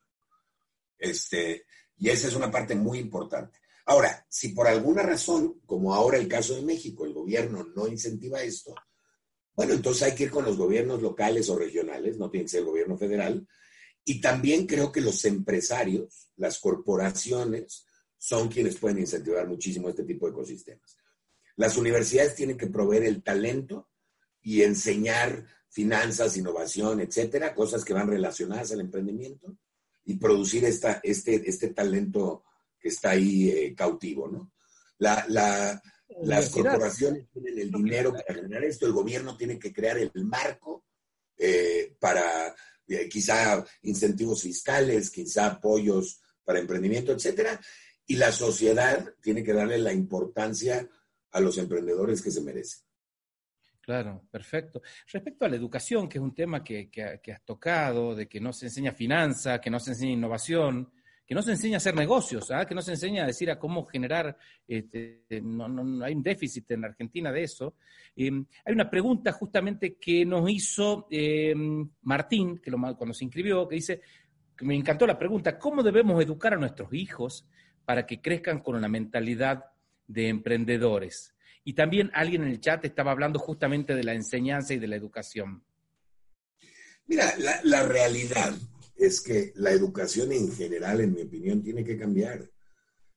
D: Este, y esa es una parte muy importante. Ahora, si por alguna razón, como ahora el caso de México, el gobierno no incentiva esto, bueno, entonces hay que ir con los gobiernos locales o regionales, no tiene que ser el gobierno federal. Y también creo que los empresarios, las corporaciones, son quienes pueden incentivar muchísimo este tipo de ecosistemas. Las universidades tienen que proveer el talento y enseñar finanzas, innovación, etcétera, cosas que van relacionadas al emprendimiento y producir esta, este, este talento que está ahí eh, cautivo, ¿no? La, la, las corporaciones tienen el dinero para generar esto, el gobierno tiene que crear el marco eh, para eh, quizá incentivos fiscales, quizá apoyos para emprendimiento, etcétera, y la sociedad tiene que darle la importancia a los emprendedores que se merecen.
C: Claro, perfecto. Respecto a la educación, que es un tema que, que, has tocado, de que no se enseña finanza, que no se enseña innovación, que no se enseña a hacer negocios, ¿ah? que no se enseña a decir a cómo generar, este, no, no, hay un déficit en Argentina de eso. Eh, hay una pregunta justamente que nos hizo eh, Martín, que lo, cuando se inscribió, que dice, que me encantó la pregunta, ¿cómo debemos educar a nuestros hijos para que crezcan con una mentalidad de emprendedores? Y también alguien en el chat estaba hablando justamente de la enseñanza y de la educación.
D: Mira, la, la realidad es que la educación en general, en mi opinión, tiene que cambiar.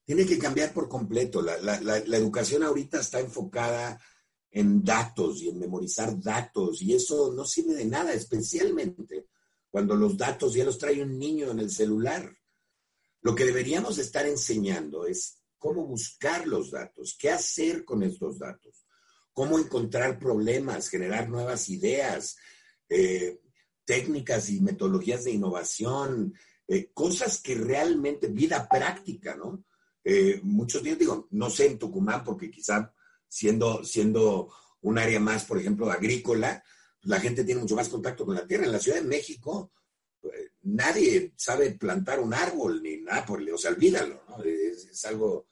D: Tiene que cambiar por completo. La, educación ahorita está enfocada en datos y en memorizar datos y eso no sirve de nada, especialmente cuando los datos ya los trae un niño en el celular. Lo que deberíamos estar enseñando es cómo buscar los datos, qué hacer con estos datos, cómo encontrar problemas, generar nuevas ideas, eh, técnicas y metodologías de innovación, eh, cosas que realmente, vida práctica, ¿no? Eh, muchos días digo, no sé en Tucumán, porque quizá siendo, siendo un área más, por ejemplo, agrícola, la gente tiene mucho más contacto con la tierra. En la Ciudad de México, nadie sabe plantar un árbol ni nada por el, o sea, olvídalo, ¿no? Es, algo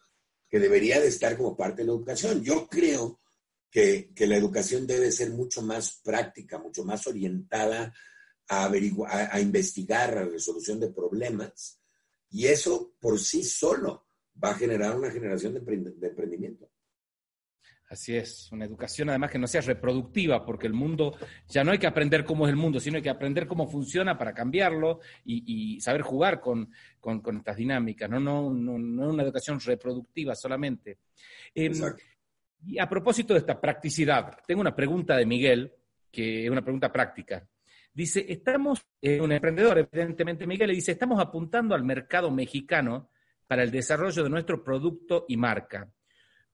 D: que debería de estar como parte de la educación. Yo creo que, que la educación debe ser mucho más práctica, mucho más orientada a, a, investigar la resolución de problemas y eso por sí solo va a generar una generación de emprendimiento.
C: Así es, una educación además que no sea reproductiva, porque el mundo, ya no hay que aprender cómo es el mundo, sino hay que aprender cómo funciona para cambiarlo y, y saber jugar con, con, con, estas dinámicas, no, no, no, no una educación reproductiva solamente. Eh, y a propósito de esta practicidad, tengo una pregunta de Miguel, que es una pregunta práctica. Dice, estamos, eh, un emprendedor, evidentemente Miguel, le dice, estamos apuntando al mercado mexicano para el desarrollo de nuestro producto y marca.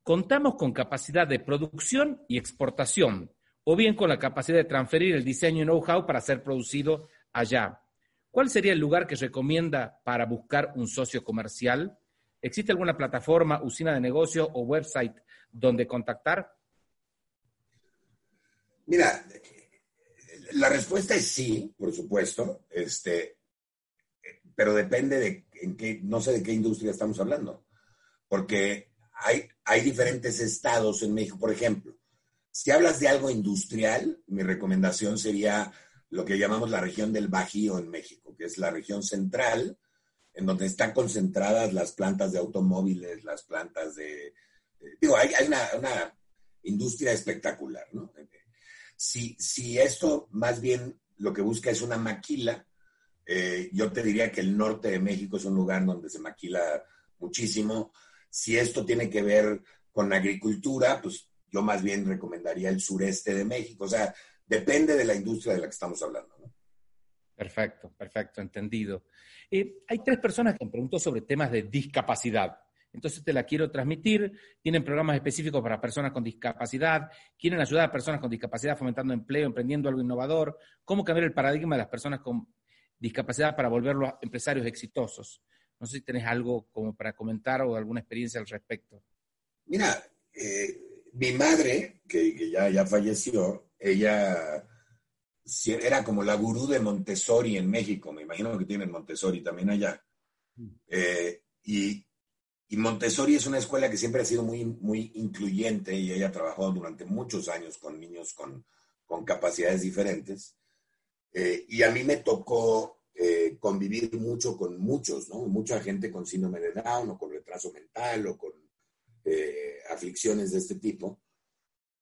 C: Contamos con capacidad de producción y exportación, o bien con la capacidad de transferir el diseño y know-how para ser producido allá. ¿Cuál sería el lugar que recomienda para buscar un socio comercial? ¿Existe alguna plataforma, usina de negocio o website donde contactar?
D: Mira, la respuesta es sí, por supuesto, este, pero depende de en qué, no sé de qué industria estamos hablando, porque hay, hay diferentes estados en México. Por ejemplo, si hablas de algo industrial, mi recomendación sería lo que llamamos la región del Bajío en México, que es la región central, en donde están concentradas las plantas de automóviles, las plantas de... digo, hay, hay una, una, industria espectacular, ¿no? Si, si esto más bien lo que busca es una maquila, eh, yo te diría que el norte de México es un lugar donde se maquila muchísimo. Si esto tiene que ver con agricultura, pues yo más bien recomendaría el sureste de México. O sea, depende de la industria de la que estamos hablando. ¿no?
C: Perfecto, perfecto, entendido. Eh, hay tres personas que me preguntó sobre temas de discapacidad. Entonces te la quiero transmitir. Tienen programas específicos para personas con discapacidad. Quieren ayudar a personas con discapacidad fomentando empleo, emprendiendo algo innovador. Cómo cambiar el paradigma de las personas con discapacidad para volverlos empresarios exitosos. No sé si tenés algo como para comentar o alguna experiencia al respecto.
D: Mira, eh, mi madre, que, ya, ya falleció, ella era como la gurú de Montessori en México, me imagino que tienen Montessori también allá. Mm. Eh, y, Montessori es una escuela que siempre ha sido muy, muy incluyente y ella trabajó durante muchos años con niños con, capacidades diferentes. Eh, y a mí me tocó eh, convivir mucho con muchos, ¿no? Mucha gente con síndrome de Down o con retraso mental o con aflicciones de este tipo.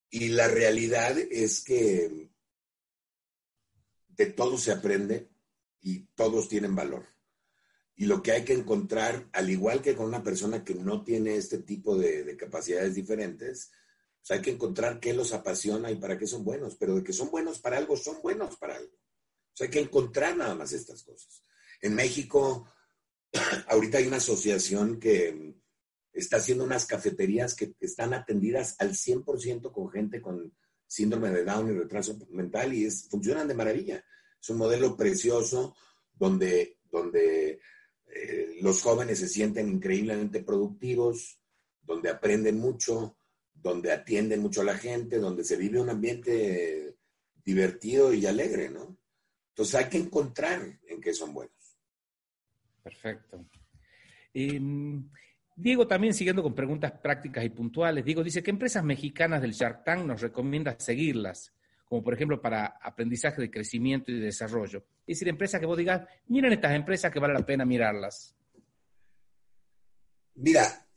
D: Y la realidad es que de todo se aprende y todos tienen valor. Y lo que hay que encontrar, al igual que con una persona que no tiene este tipo de, capacidades diferentes, pues hay que encontrar qué los apasiona y para qué son buenos. Pero de que son buenos para algo, son buenos para algo. O sea, hay que encontrar nada más estas cosas. En México, (clears throat) ahorita hay una asociación que está haciendo unas cafeterías que están atendidas al 100% con gente con síndrome de Down y retraso mental y es, funcionan de maravilla. Es un modelo precioso donde, donde eh, los jóvenes se sienten increíblemente productivos, donde aprenden mucho, donde atienden mucho a la gente, donde se vive un ambiente divertido y alegre, ¿no? Entonces hay que encontrar en qué son buenos.
C: Perfecto. Em, Diego también siguiendo con preguntas prácticas y puntuales. Diego dice, ¿qué empresas mexicanas del Shark Tank nos recomienda seguirlas? Como por ejemplo para aprendizaje de crecimiento y desarrollo. Es decir, empresas que vos digas, miren estas empresas que vale la pena mirarlas.
D: Mira,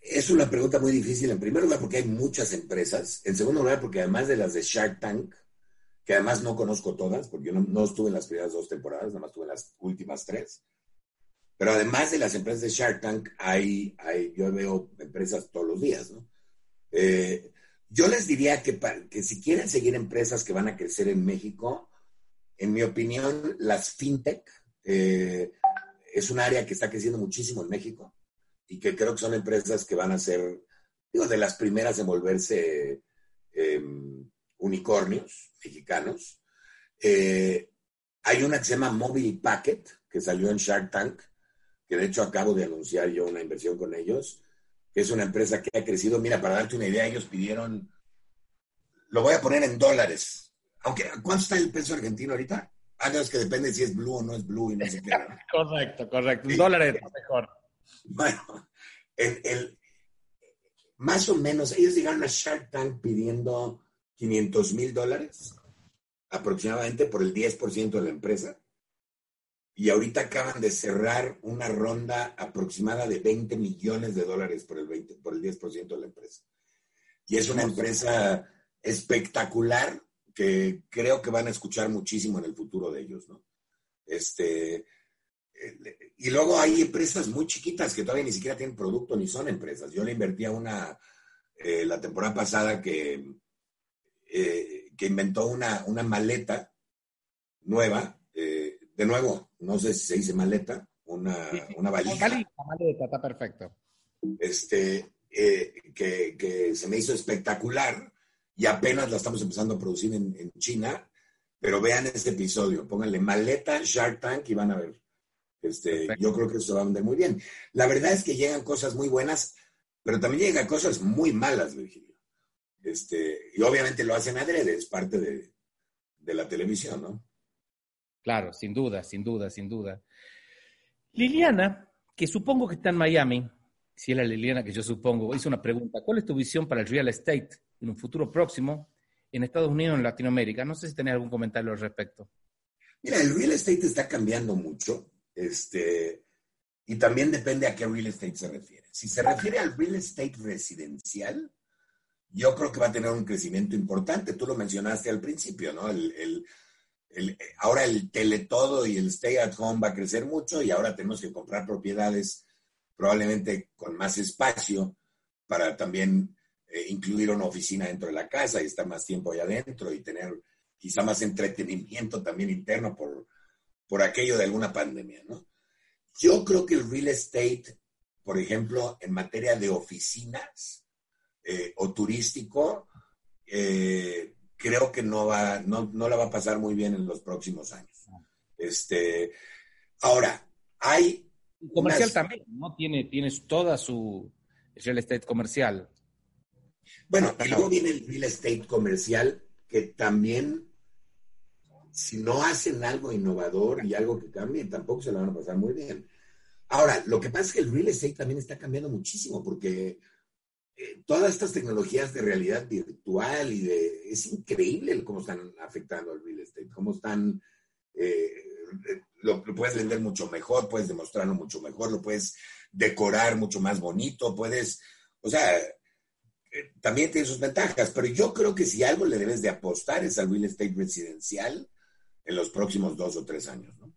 D: es una pregunta muy difícil. En primer lugar, porque hay muchas empresas. En segundo lugar, porque además de las de Shark Tank, que además no conozco todas, porque yo no, estuve en las primeras dos temporadas, nada más estuve en las últimas tres. Pero además de las empresas de Shark Tank, hay, hay yo veo empresas todos los días, ¿no? Eh, yo les diría que, que si quieren seguir empresas que van a crecer en México, en mi opinión, las fintech eh, es un área que está creciendo muchísimo en México y que creo que son empresas que van a ser, digo, de las primeras en volverse em, unicornios mexicanos. Eh, hay una que se llama Mobile Packet, que salió en Shark Tank, que de hecho acabo de anunciar yo una inversión con ellos, que es una empresa que ha crecido. Mira, para darte una idea, ellos pidieron, lo voy a poner en dólares. Aunque, ¿cuánto está el peso argentino ahorita? Ah, no, es que depende si es blue o no es blue y no sé qué. (laughs)
C: correcto, correcto. Un dólar es mejor.
D: Bueno, el, más o menos, ellos llegaron a Shark Tank pidiendo 500 mil dólares aproximadamente por el 10% de la empresa y ahorita acaban de cerrar una ronda aproximada de 20 millones de dólares por el, 20, por el 10% de la empresa. Y es una empresa espectacular que creo que van a escuchar muchísimo en el futuro de ellos, ¿no? Este, eh, y luego hay empresas muy chiquitas que todavía ni siquiera tienen producto ni son empresas. Yo le invertí a una eh, la temporada pasada que, eh, que inventó una, una maleta nueva de nuevo, no sé si se dice maleta, una, una valija.
C: maleta, está perfecto.
D: Este, eh, que, se me hizo espectacular y apenas la estamos empezando a producir en, China, pero vean este episodio, pónganle maleta Shark Tank y van a ver. Este, yo creo que eso va a andar muy bien. La verdad es que llegan cosas muy buenas, pero también llegan cosas muy malas, Virgilio. Este, y obviamente lo hacen adrede, es parte de, de la televisión, ¿no?
C: Claro, sin duda, sin duda, sin duda. Liliana, que supongo que está en Miami, si es la Liliana que yo supongo, hizo una pregunta. ¿Cuál es tu visión para el real estate en un futuro próximo en Estados Unidos o en Latinoamérica? No sé si tenés algún comentario al respecto.
D: Mira, el real estate está cambiando mucho. Este, y también depende a qué real estate se refiere. Si se refiere al real estate residencial, yo creo que va a tener un crecimiento importante. Tú lo mencionaste al principio, ¿no? el, ahora el teletodo y el stay at home va a crecer mucho y ahora tenemos que comprar propiedades probablemente con más espacio para también eh, incluir una oficina dentro de la casa y estar más tiempo allá adentro y tener quizá más entretenimiento también interno por, por aquello de alguna pandemia, ¿no? Yo creo que el real estate, por ejemplo, en materia de oficinas eh, o turístico, eh, creo que no, va, no, no la va a pasar muy bien en los próximos años. Este, ahora, hay
C: Comercial también, ¿no? Tiene, tienes toda su real estate comercial.
D: Bueno, y luego viene el real estate comercial, que también, si no hacen algo innovador y algo que cambie, tampoco se la van a pasar muy bien. Ahora, lo que pasa es que el real estate también está cambiando muchísimo, porque eh, todas estas tecnologías de realidad virtual y de... Es increíble cómo están afectando al real estate, cómo están... Eh, lo, puedes vender mucho mejor, puedes demostrarlo mucho mejor, lo puedes decorar mucho más bonito, puedes... O sea, eh, también tiene sus ventajas, pero yo creo que si algo le debes de apostar es al real estate residencial en los próximos dos o tres años, ¿no?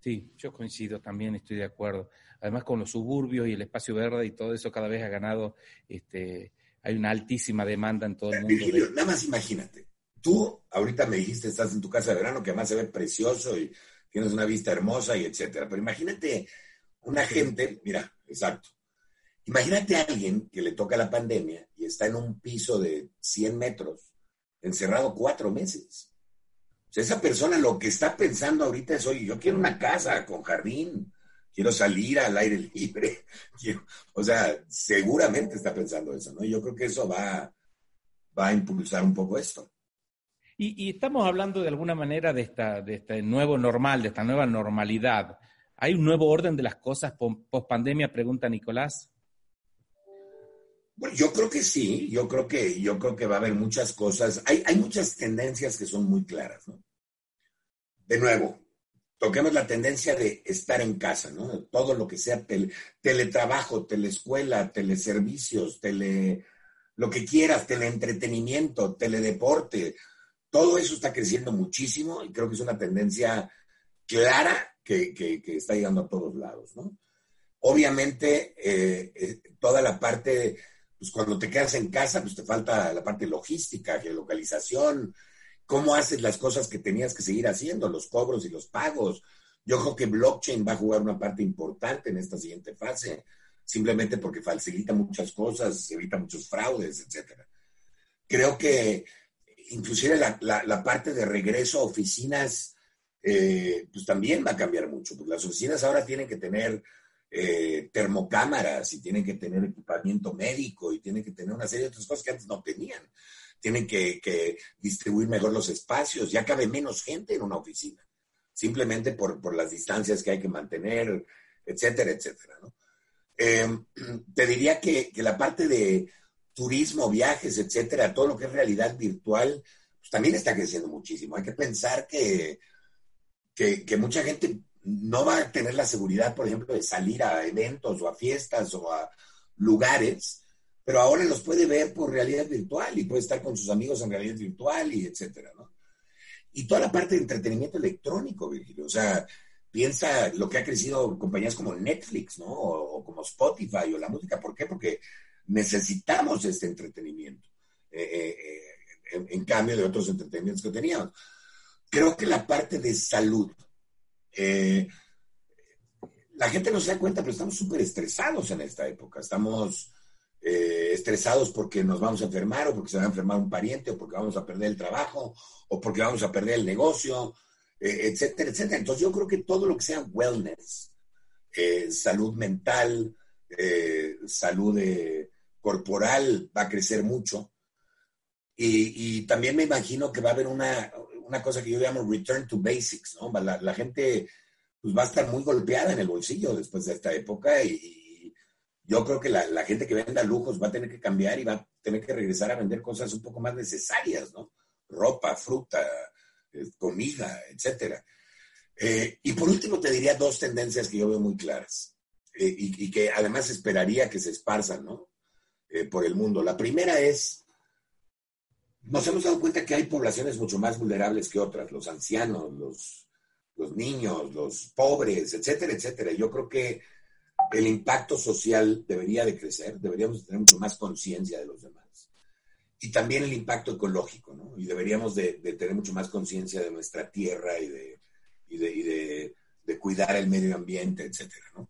C: Sí, yo coincido, también estoy de acuerdo. Además, con los suburbios y el espacio verde y todo eso, cada vez ha ganado, este, hay una altísima demanda en todo el mundo.
D: Virgilio, nada más imagínate. Tú ahorita me dijiste, estás en tu casa de verano, que además se ve precioso y tienes una vista hermosa y etcétera. Pero imagínate una gente, mira, exacto. Imagínate a alguien que le toca la pandemia y está en un piso de 100 metros, encerrado cuatro meses esa persona lo que está pensando ahorita es, oye, yo quiero una casa con jardín, quiero salir al aire libre. (laughs) o sea, seguramente está pensando eso, ¿no? Yo creo que eso va, va a impulsar un poco esto.
C: Y, estamos hablando de alguna manera de, esta, de este nuevo normal, de esta nueva normalidad. ¿Hay un nuevo orden de las cosas post pandemia? Pregunta Nicolás.
D: Bueno, yo creo que sí, yo creo que, yo creo que va a haber muchas cosas. Hay, hay muchas tendencias que son muy claras, ¿no? de nuevo, toquemos la tendencia de estar en casa, ¿no? Todo lo que sea teletrabajo, teleescuela, teleservicios, tele, lo que quieras, teleentretenimiento, teledeporte, todo eso está creciendo muchísimo y creo que es una tendencia clara que, está llegando a todos lados, ¿no? Obviamente, eh, eh, toda la parte, pues cuando te quedas en casa, pues te falta la parte logística, geolocalización, cómo haces las cosas que tenías que seguir haciendo, los cobros y los pagos. Yo creo que blockchain va a jugar una parte importante en esta siguiente fase, simplemente porque facilita muchas cosas, evita muchos fraudes, etcétera. Creo que inclusive la, parte de regreso a oficinas, eh, pues también va a cambiar mucho, porque las oficinas ahora tienen que tener eh, termocámaras y tienen que tener equipamiento médico y tienen que tener una serie de otras cosas que antes no tenían tienen que, distribuir mejor los espacios, ya cabe menos gente en una oficina, simplemente por, las distancias que hay que mantener, etcétera, etcétera. Em, (clears throat) te diría que, la parte de turismo, viajes, etcétera, todo lo que es realidad virtual, pues también está creciendo muchísimo. Hay que pensar que, que mucha gente no va a tener la seguridad, por ejemplo, de salir a eventos o a fiestas o a lugares pero ahora los puede ver por realidad virtual y puede estar con sus amigos en realidad virtual y etcétera, ¿no? Y toda la parte de entretenimiento electrónico, Virgilio, o sea, piensa lo que ha crecido compañías como Netflix, ¿no? O, como Spotify o la música, ¿por qué? Porque necesitamos este entretenimiento, eh, eh, eh, en, cambio de otros entretenimientos que teníamos. Creo que la parte de salud, la gente no se da cuenta, pero estamos súper estresados en esta época, estamos eh, estresados porque nos vamos a enfermar o porque se va a enfermar un pariente o porque vamos a perder el trabajo o porque vamos a perder el negocio, eh, etcétera, etcétera. Entonces yo creo que todo lo que sea wellness, eh, salud mental, salud corporal va a crecer mucho. Y, también me imagino que va a haber una, cosa que yo llamo return to basics, ¿no? La, la gente pues, va a estar muy golpeada en el bolsillo después de esta época y, yo creo que la, gente que venda lujos va a tener que cambiar y va a tener que regresar a vender cosas un poco más necesarias, ¿no? Ropa, fruta, eh, comida, etcétera. Eh, y por último te diría dos tendencias que yo veo muy claras eh, y, que además esperaría que se esparzan, ¿no? por el mundo. La primera es, nos hemos dado cuenta que hay poblaciones mucho más vulnerables que otras, los ancianos, los, los niños, los pobres, etcétera, etcétera. Yo creo que el impacto social debería de crecer, deberíamos tener mucho más conciencia de los demás. Y también el impacto ecológico, ¿no? Y deberíamos de, tener mucho más conciencia de nuestra tierra y de, y de, de, cuidar el medio ambiente, etcétera, ¿no?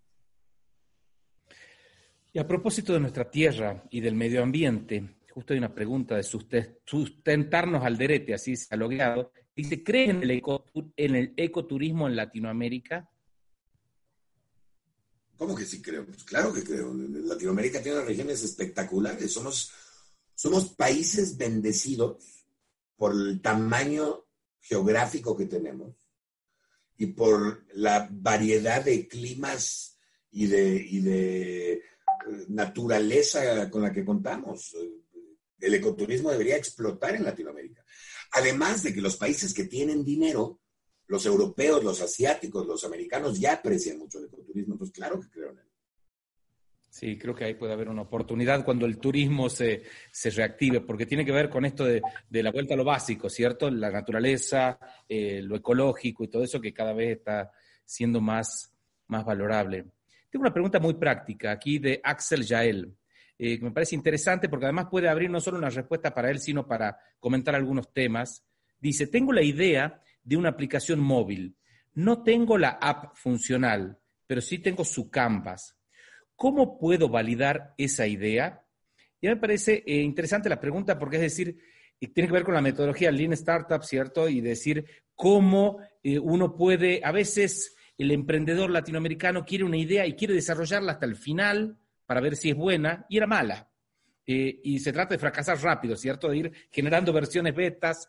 C: Y a propósito de nuestra tierra y del medio ambiente, justo hay una pregunta de sustentarnos al derete, así se ha logrado. Dice, ¿cree en el, en el ecoturismo en Latinoamérica?
D: ¿Cómo que sí creo? Pues claro que creo. Latinoamérica tiene regiones espectaculares. Somos, somos países bendecidos por el tamaño geográfico que tenemos y por la variedad de climas y de, y de eh, naturaleza con la que contamos. El ecoturismo debería explotar en Latinoamérica. Además de que los países que tienen dinero, los europeos, los asiáticos, los americanos, ya aprecian mucho el ecoturismo. Pues claro que creo en él.
C: Sí, creo que ahí puede haber una oportunidad cuando el turismo se, se reactive, porque tiene que ver con esto de, la vuelta a lo básico, ¿cierto? La naturaleza, eh, lo ecológico y todo eso que cada vez está siendo más, más valorable. Tengo una pregunta muy práctica aquí de Axel Yael, eh, que me parece interesante porque además puede abrir no solo una respuesta para él, sino para comentar algunos temas. Dice, tengo la idea de una aplicación móvil. No tengo la app funcional, pero sí tengo su Canvas. ¿Cómo puedo validar esa idea? Y me parece eh, interesante la pregunta porque es decir, eh, tiene que ver con la metodología Lean Startup, ¿cierto? Y decir cómo eh, uno puede, a veces el emprendedor latinoamericano quiere una idea y quiere desarrollarla hasta el final para ver si es buena y era mala. y se trata de fracasar rápido, ¿cierto? De ir generando versiones betas,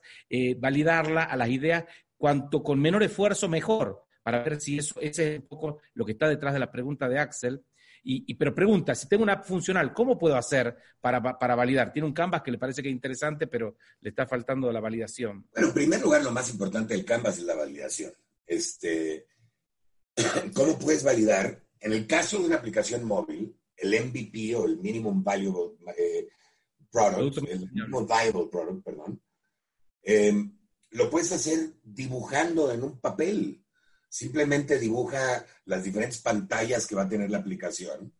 C: validarla a las ideas, cuanto con menor esfuerzo mejor, para ver si eso, ese es un poco lo que está detrás de la pregunta de Axel. Y, pero pregunta, si tengo una app funcional, ¿cómo puedo hacer para, validar? Tiene un Canvas que le parece que es interesante, pero le está faltando la validación.
D: Bueno, en primer lugar, lo más importante del Canvas es la validación. Este, (coughs) ¿Cómo puedes validar? En el caso de una aplicación móvil, el MVP o el Minimum Valuable eh, Product, el Minimum Viable Product, perdón, eh, lo puedes hacer dibujando en un papel. Simplemente dibuja las diferentes pantallas que va a tener la aplicación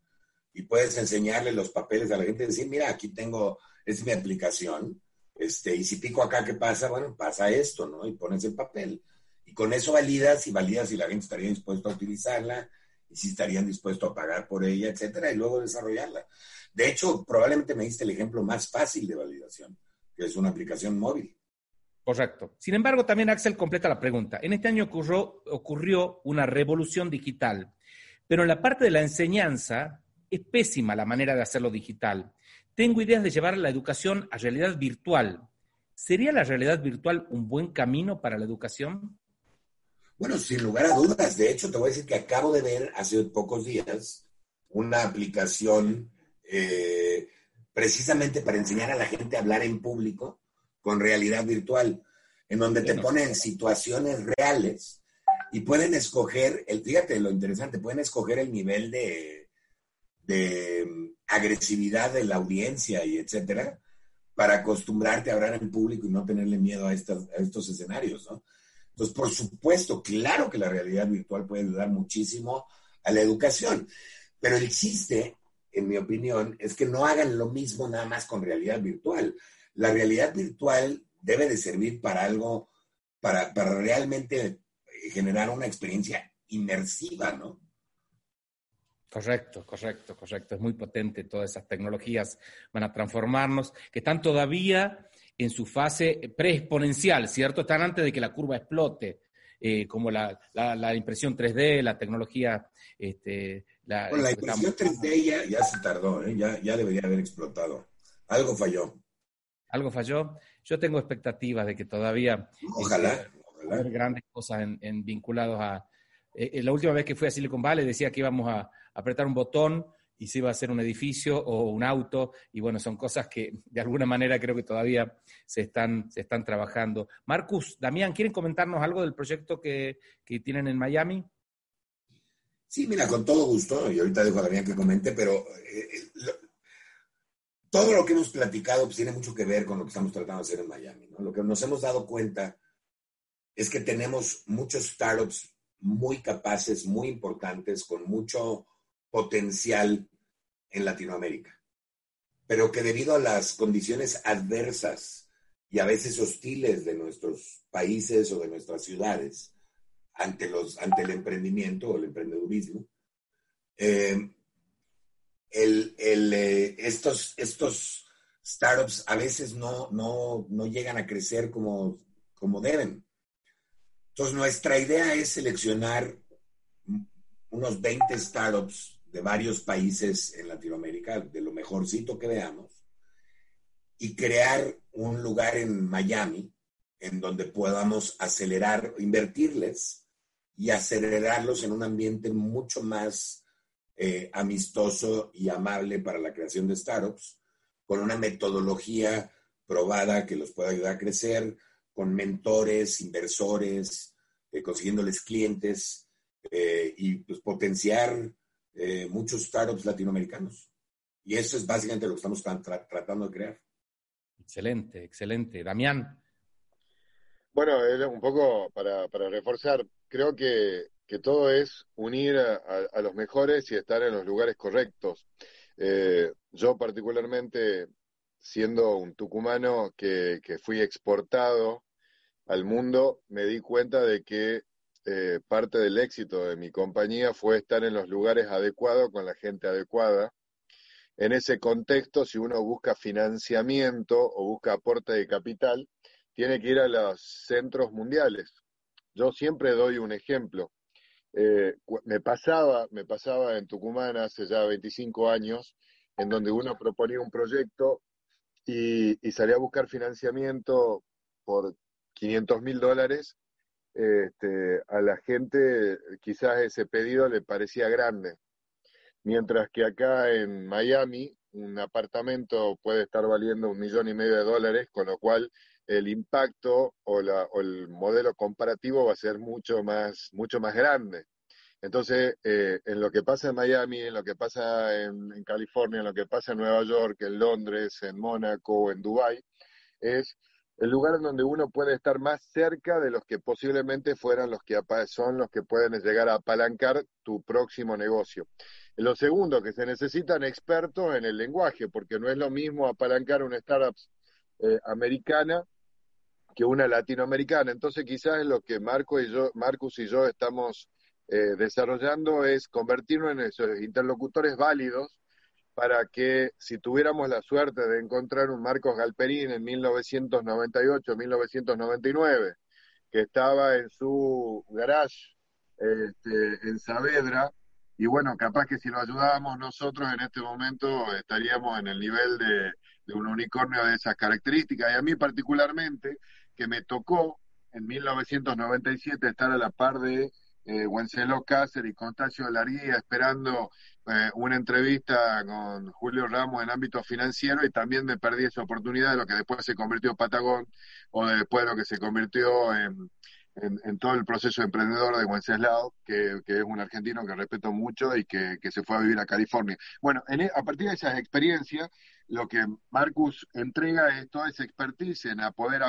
D: y puedes enseñarle los papeles a la gente y decir, mira, aquí tengo, es mi aplicación, este, y si pico acá, ¿qué pasa? Bueno, pasa esto, ¿no? Y pones el papel. Y con eso validas y validas si la gente estaría dispuesta a utilizarla y si estarían dispuestos a pagar por ella, etcétera, y luego desarrollarla. De hecho, probablemente me diste el ejemplo más fácil de validación, que es una aplicación móvil.
C: Correcto. Sin embargo, también Axel completa la pregunta. En este año ocurrió, una revolución digital, pero en la parte de la enseñanza es pésima la manera de hacerlo digital. Tengo ideas de llevar la educación a realidad virtual. ¿Sería la realidad virtual un buen camino para la educación?
D: Bueno, sin lugar a dudas. De hecho, te voy a decir que acabo de ver hace pocos días una aplicación eh, precisamente para enseñar a la gente a hablar en público con realidad virtual, en donde te ponen situaciones reales y pueden escoger, el, fíjate lo interesante, pueden escoger el nivel de, de mm, agresividad de la audiencia y etcétera, para acostumbrarte a hablar en público y no tenerle miedo a, estos, a estos escenarios, ¿no? Entonces, por supuesto, claro que la realidad virtual puede ayudar muchísimo a la educación, pero el chiste, en mi opinión, es que no hagan lo mismo nada más con realidad virtual la realidad virtual debe de servir para algo, para, realmente generar una experiencia inmersiva, ¿no?
C: Correcto, correcto, correcto. Es muy potente. Todas esas tecnologías van a transformarnos, que están todavía en su fase preexponencial, ¿cierto? Están antes de que la curva explote, eh, como la, impresión 3D, la tecnología... Este,
D: la, la impresión 3D ya, se tardó, ¿eh? ya, ya debería haber explotado. Algo falló
C: algo falló. Yo tengo expectativas de que todavía
D: ojalá,
C: este, haber grandes cosas en, vinculados a... Eh, eh, la última vez que fui a Silicon Valley decía que íbamos a, apretar un botón y se iba a hacer un edificio o un auto, y bueno, son cosas que de alguna manera creo que todavía se están, se están trabajando. Marcus, Damián, ¿quieren comentarnos algo del proyecto que, tienen en Miami?
D: Sí, mira, con todo gusto, y ahorita dejo a Damián que comente, pero eh, todo lo que hemos platicado pues, tiene mucho que ver con lo que estamos tratando de hacer en Miami. Lo que nos hemos dado cuenta es que tenemos muchos startups muy capaces, muy importantes, con mucho potencial en Latinoamérica, pero que debido a las condiciones adversas y a veces hostiles de nuestros países o de nuestras ciudades ante, los, ante el emprendimiento o el emprendedurismo, eh, el, eh, estos, estos startups a veces no, no, llegan a crecer como, como deben. Entonces, nuestra idea es seleccionar unos 20 startups de varios países en Latinoamérica, de lo mejorcito que veamos, y crear un lugar en Miami en donde podamos acelerar, invertirles y acelerarlos en un ambiente mucho más eh, amistoso y amable para la creación de startups, con una metodología probada que los pueda ayudar a crecer, con mentores, inversores, eh, consiguiéndoles clientes eh, y pues, potenciar muchos startups latinoamericanos. Y eso es básicamente lo que estamos tratando de crear.
C: Excelente, excelente. Damián.
B: Bueno, un poco para, para reforzar, creo que, que, todo es unir a, los mejores y estar en los lugares correctos. Eh, yo particularmente, siendo un tucumano que, que, fui exportado al mundo, me di cuenta de que eh, parte del éxito de mi compañía fue estar en los lugares adecuados con la gente adecuada en ese contexto, si uno busca financiamiento o busca aporte de capital, tiene que ir a los centros mundiales. Yo siempre doy un ejemplo. Eh, me, pasaba, me pasaba en Tucumán hace ya 25 años, en donde uno proponía un proyecto y, salía a buscar financiamiento por 500 mil dólares. Este, a la gente quizás ese pedido le parecía grande mientras que acá en Miami un apartamento puede estar valiendo un millón y medio de dólares, con lo cual el impacto o, el modelo comparativo va a ser mucho más, mucho más grande. Entonces, eh, en lo que pasa en Miami, en lo que pasa en, en, California, en lo que pasa en Nueva York, en Londres, en Mónaco, en Dubái, es el lugar en donde uno puede estar más cerca de los que posiblemente fueran los que son los que pueden llegar a apalancar tu próximo negocio. Lo segundo, que se necesitan expertos en el lenguaje, porque no es lo mismo apalancar una startup eh, americana que una latinoamericana. Entonces, quizás lo que Marco y yo, Marcus y yo estamos eh, desarrollando es convertirnos en esos interlocutores válidos para que si tuviéramos la suerte de encontrar un Marcos Galperín en 1998, 1999, que estaba en su garage este, en Saavedra, y bueno, capaz que si lo ayudábamos nosotros en este momento estaríamos en el nivel de, un unicornio de esas características. Y a mí particularmente, que me tocó en 1997 estar a la par de eh, Wenceslao Cáceres y Constancio Larguía esperando eh, una entrevista con Julio Ramos en ámbito financiero y también me perdí esa oportunidad de lo que después se convirtió en Patagón o después de lo que se convirtió en, en, todo el proceso emprendedor de Wenceslao, que, que, es un argentino que respeto mucho y que, que se fue a vivir a California. Bueno, en, e, a partir de esas experiencias, lo que Marcus entrega es toda esa expertise en poder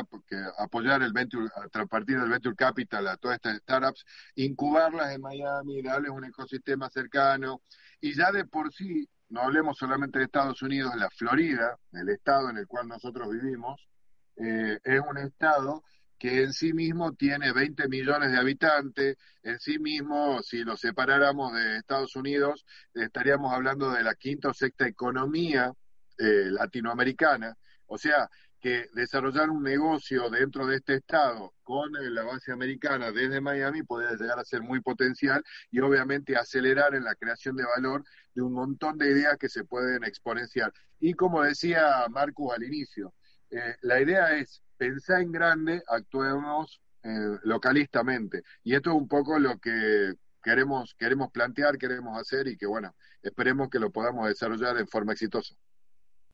B: apoyar el venture, a partir del venture capital a todas estas startups, incubarlas en Miami, darles un ecosistema cercano. Y ya de por sí, no hablemos solamente de Estados Unidos, la Florida, el estado en el cual nosotros vivimos, eh, es un estado que en sí mismo tiene 20 millones de habitantes, en sí mismo, si lo separáramos de Estados Unidos, estaríamos hablando de la quinta o sexta economía eh, latinoamericana. O sea, que desarrollar un negocio dentro de este estado con eh, la base americana desde Miami puede llegar a ser muy potencial y obviamente acelerar en la creación de valor de un montón de ideas que se pueden exponenciar. Y como decía Marcus al inicio, eh, la idea es pensar en grande, actuemos eh, localistamente. Y esto es un poco lo que queremos, queremos plantear, queremos hacer y que, bueno, esperemos que lo podamos desarrollar en forma exitosa.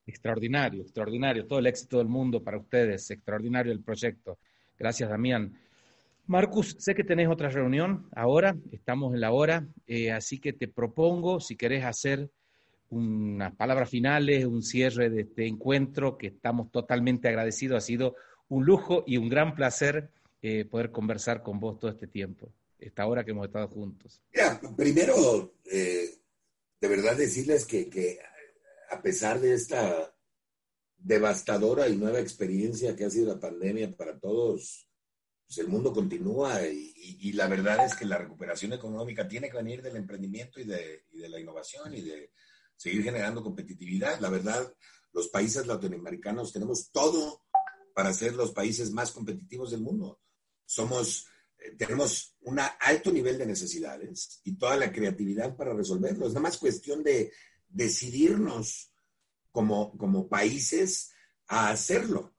C: Extraordinario, extraordinario. Todo el éxito del mundo para ustedes. Extraordinario el proyecto. Gracias, Damián. Marcus, sé que tenés otra reunión ahora, estamos en la hora, eh, así que te propongo, si querés hacer unas palabras finales, un cierre de este encuentro, que estamos totalmente agradecidos. Ha sido un lujo y un gran placer eh, poder conversar con vos todo este tiempo, esta hora que hemos estado juntos.
D: primero, eh, de verdad decirles que, a pesar de esta devastadora y nueva experiencia que ha sido la pandemia para todos, pues el mundo continúa y, la verdad es que la recuperación económica tiene que venir del emprendimiento y de, la innovación y de seguir generando competitividad. La verdad, los países latinoamericanos tenemos todo para ser los países más competitivos del mundo. Somos tenemos un alto nivel de necesidades y toda la creatividad para resolverlo. Es nada más cuestión de decidirnos como, como países a hacerlo.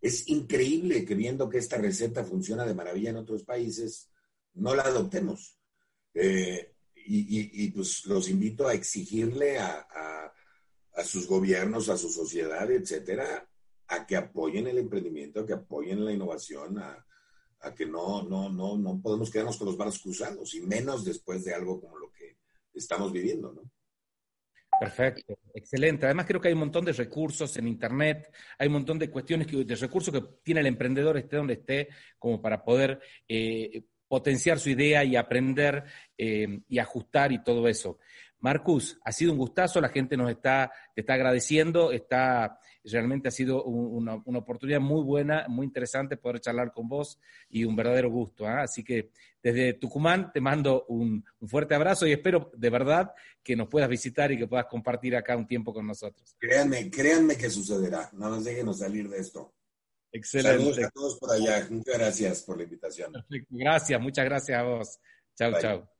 D: Es increíble que viendo que esta receta funciona de maravilla en otros países, no la adoptemos. Eh, y, pues los invito a exigirle a, a, sus gobiernos, a su sociedad, etcétera, a que apoyen el emprendimiento, a que apoyen la innovación, a, a que no, no, no, no podemos quedarnos con los brazos cruzados, y menos después de algo como lo que estamos viviendo, ¿no?
C: Perfecto, excelente. Además creo que hay un montón de recursos en Internet, hay un montón de cuestiones, que, de recursos que tiene el emprendedor, esté donde esté, como para poder eh, potenciar su idea y aprender eh, y ajustar y todo eso. Marcus, ha sido un gustazo, la gente nos está, te está agradeciendo, está, realmente ha sido una, oportunidad muy buena, muy interesante poder charlar con vos y un verdadero gusto. ¿ah? Así que desde Tucumán te mando un, fuerte abrazo y espero de verdad que nos puedas visitar y que puedas compartir acá un tiempo con nosotros.
D: Créanme, créanme que sucederá, no nos déjenos salir de esto.
C: Excelente.
D: Saludos a todos por allá, muchas gracias por la invitación.
C: Gracias, muchas gracias a vos. Chao, chao.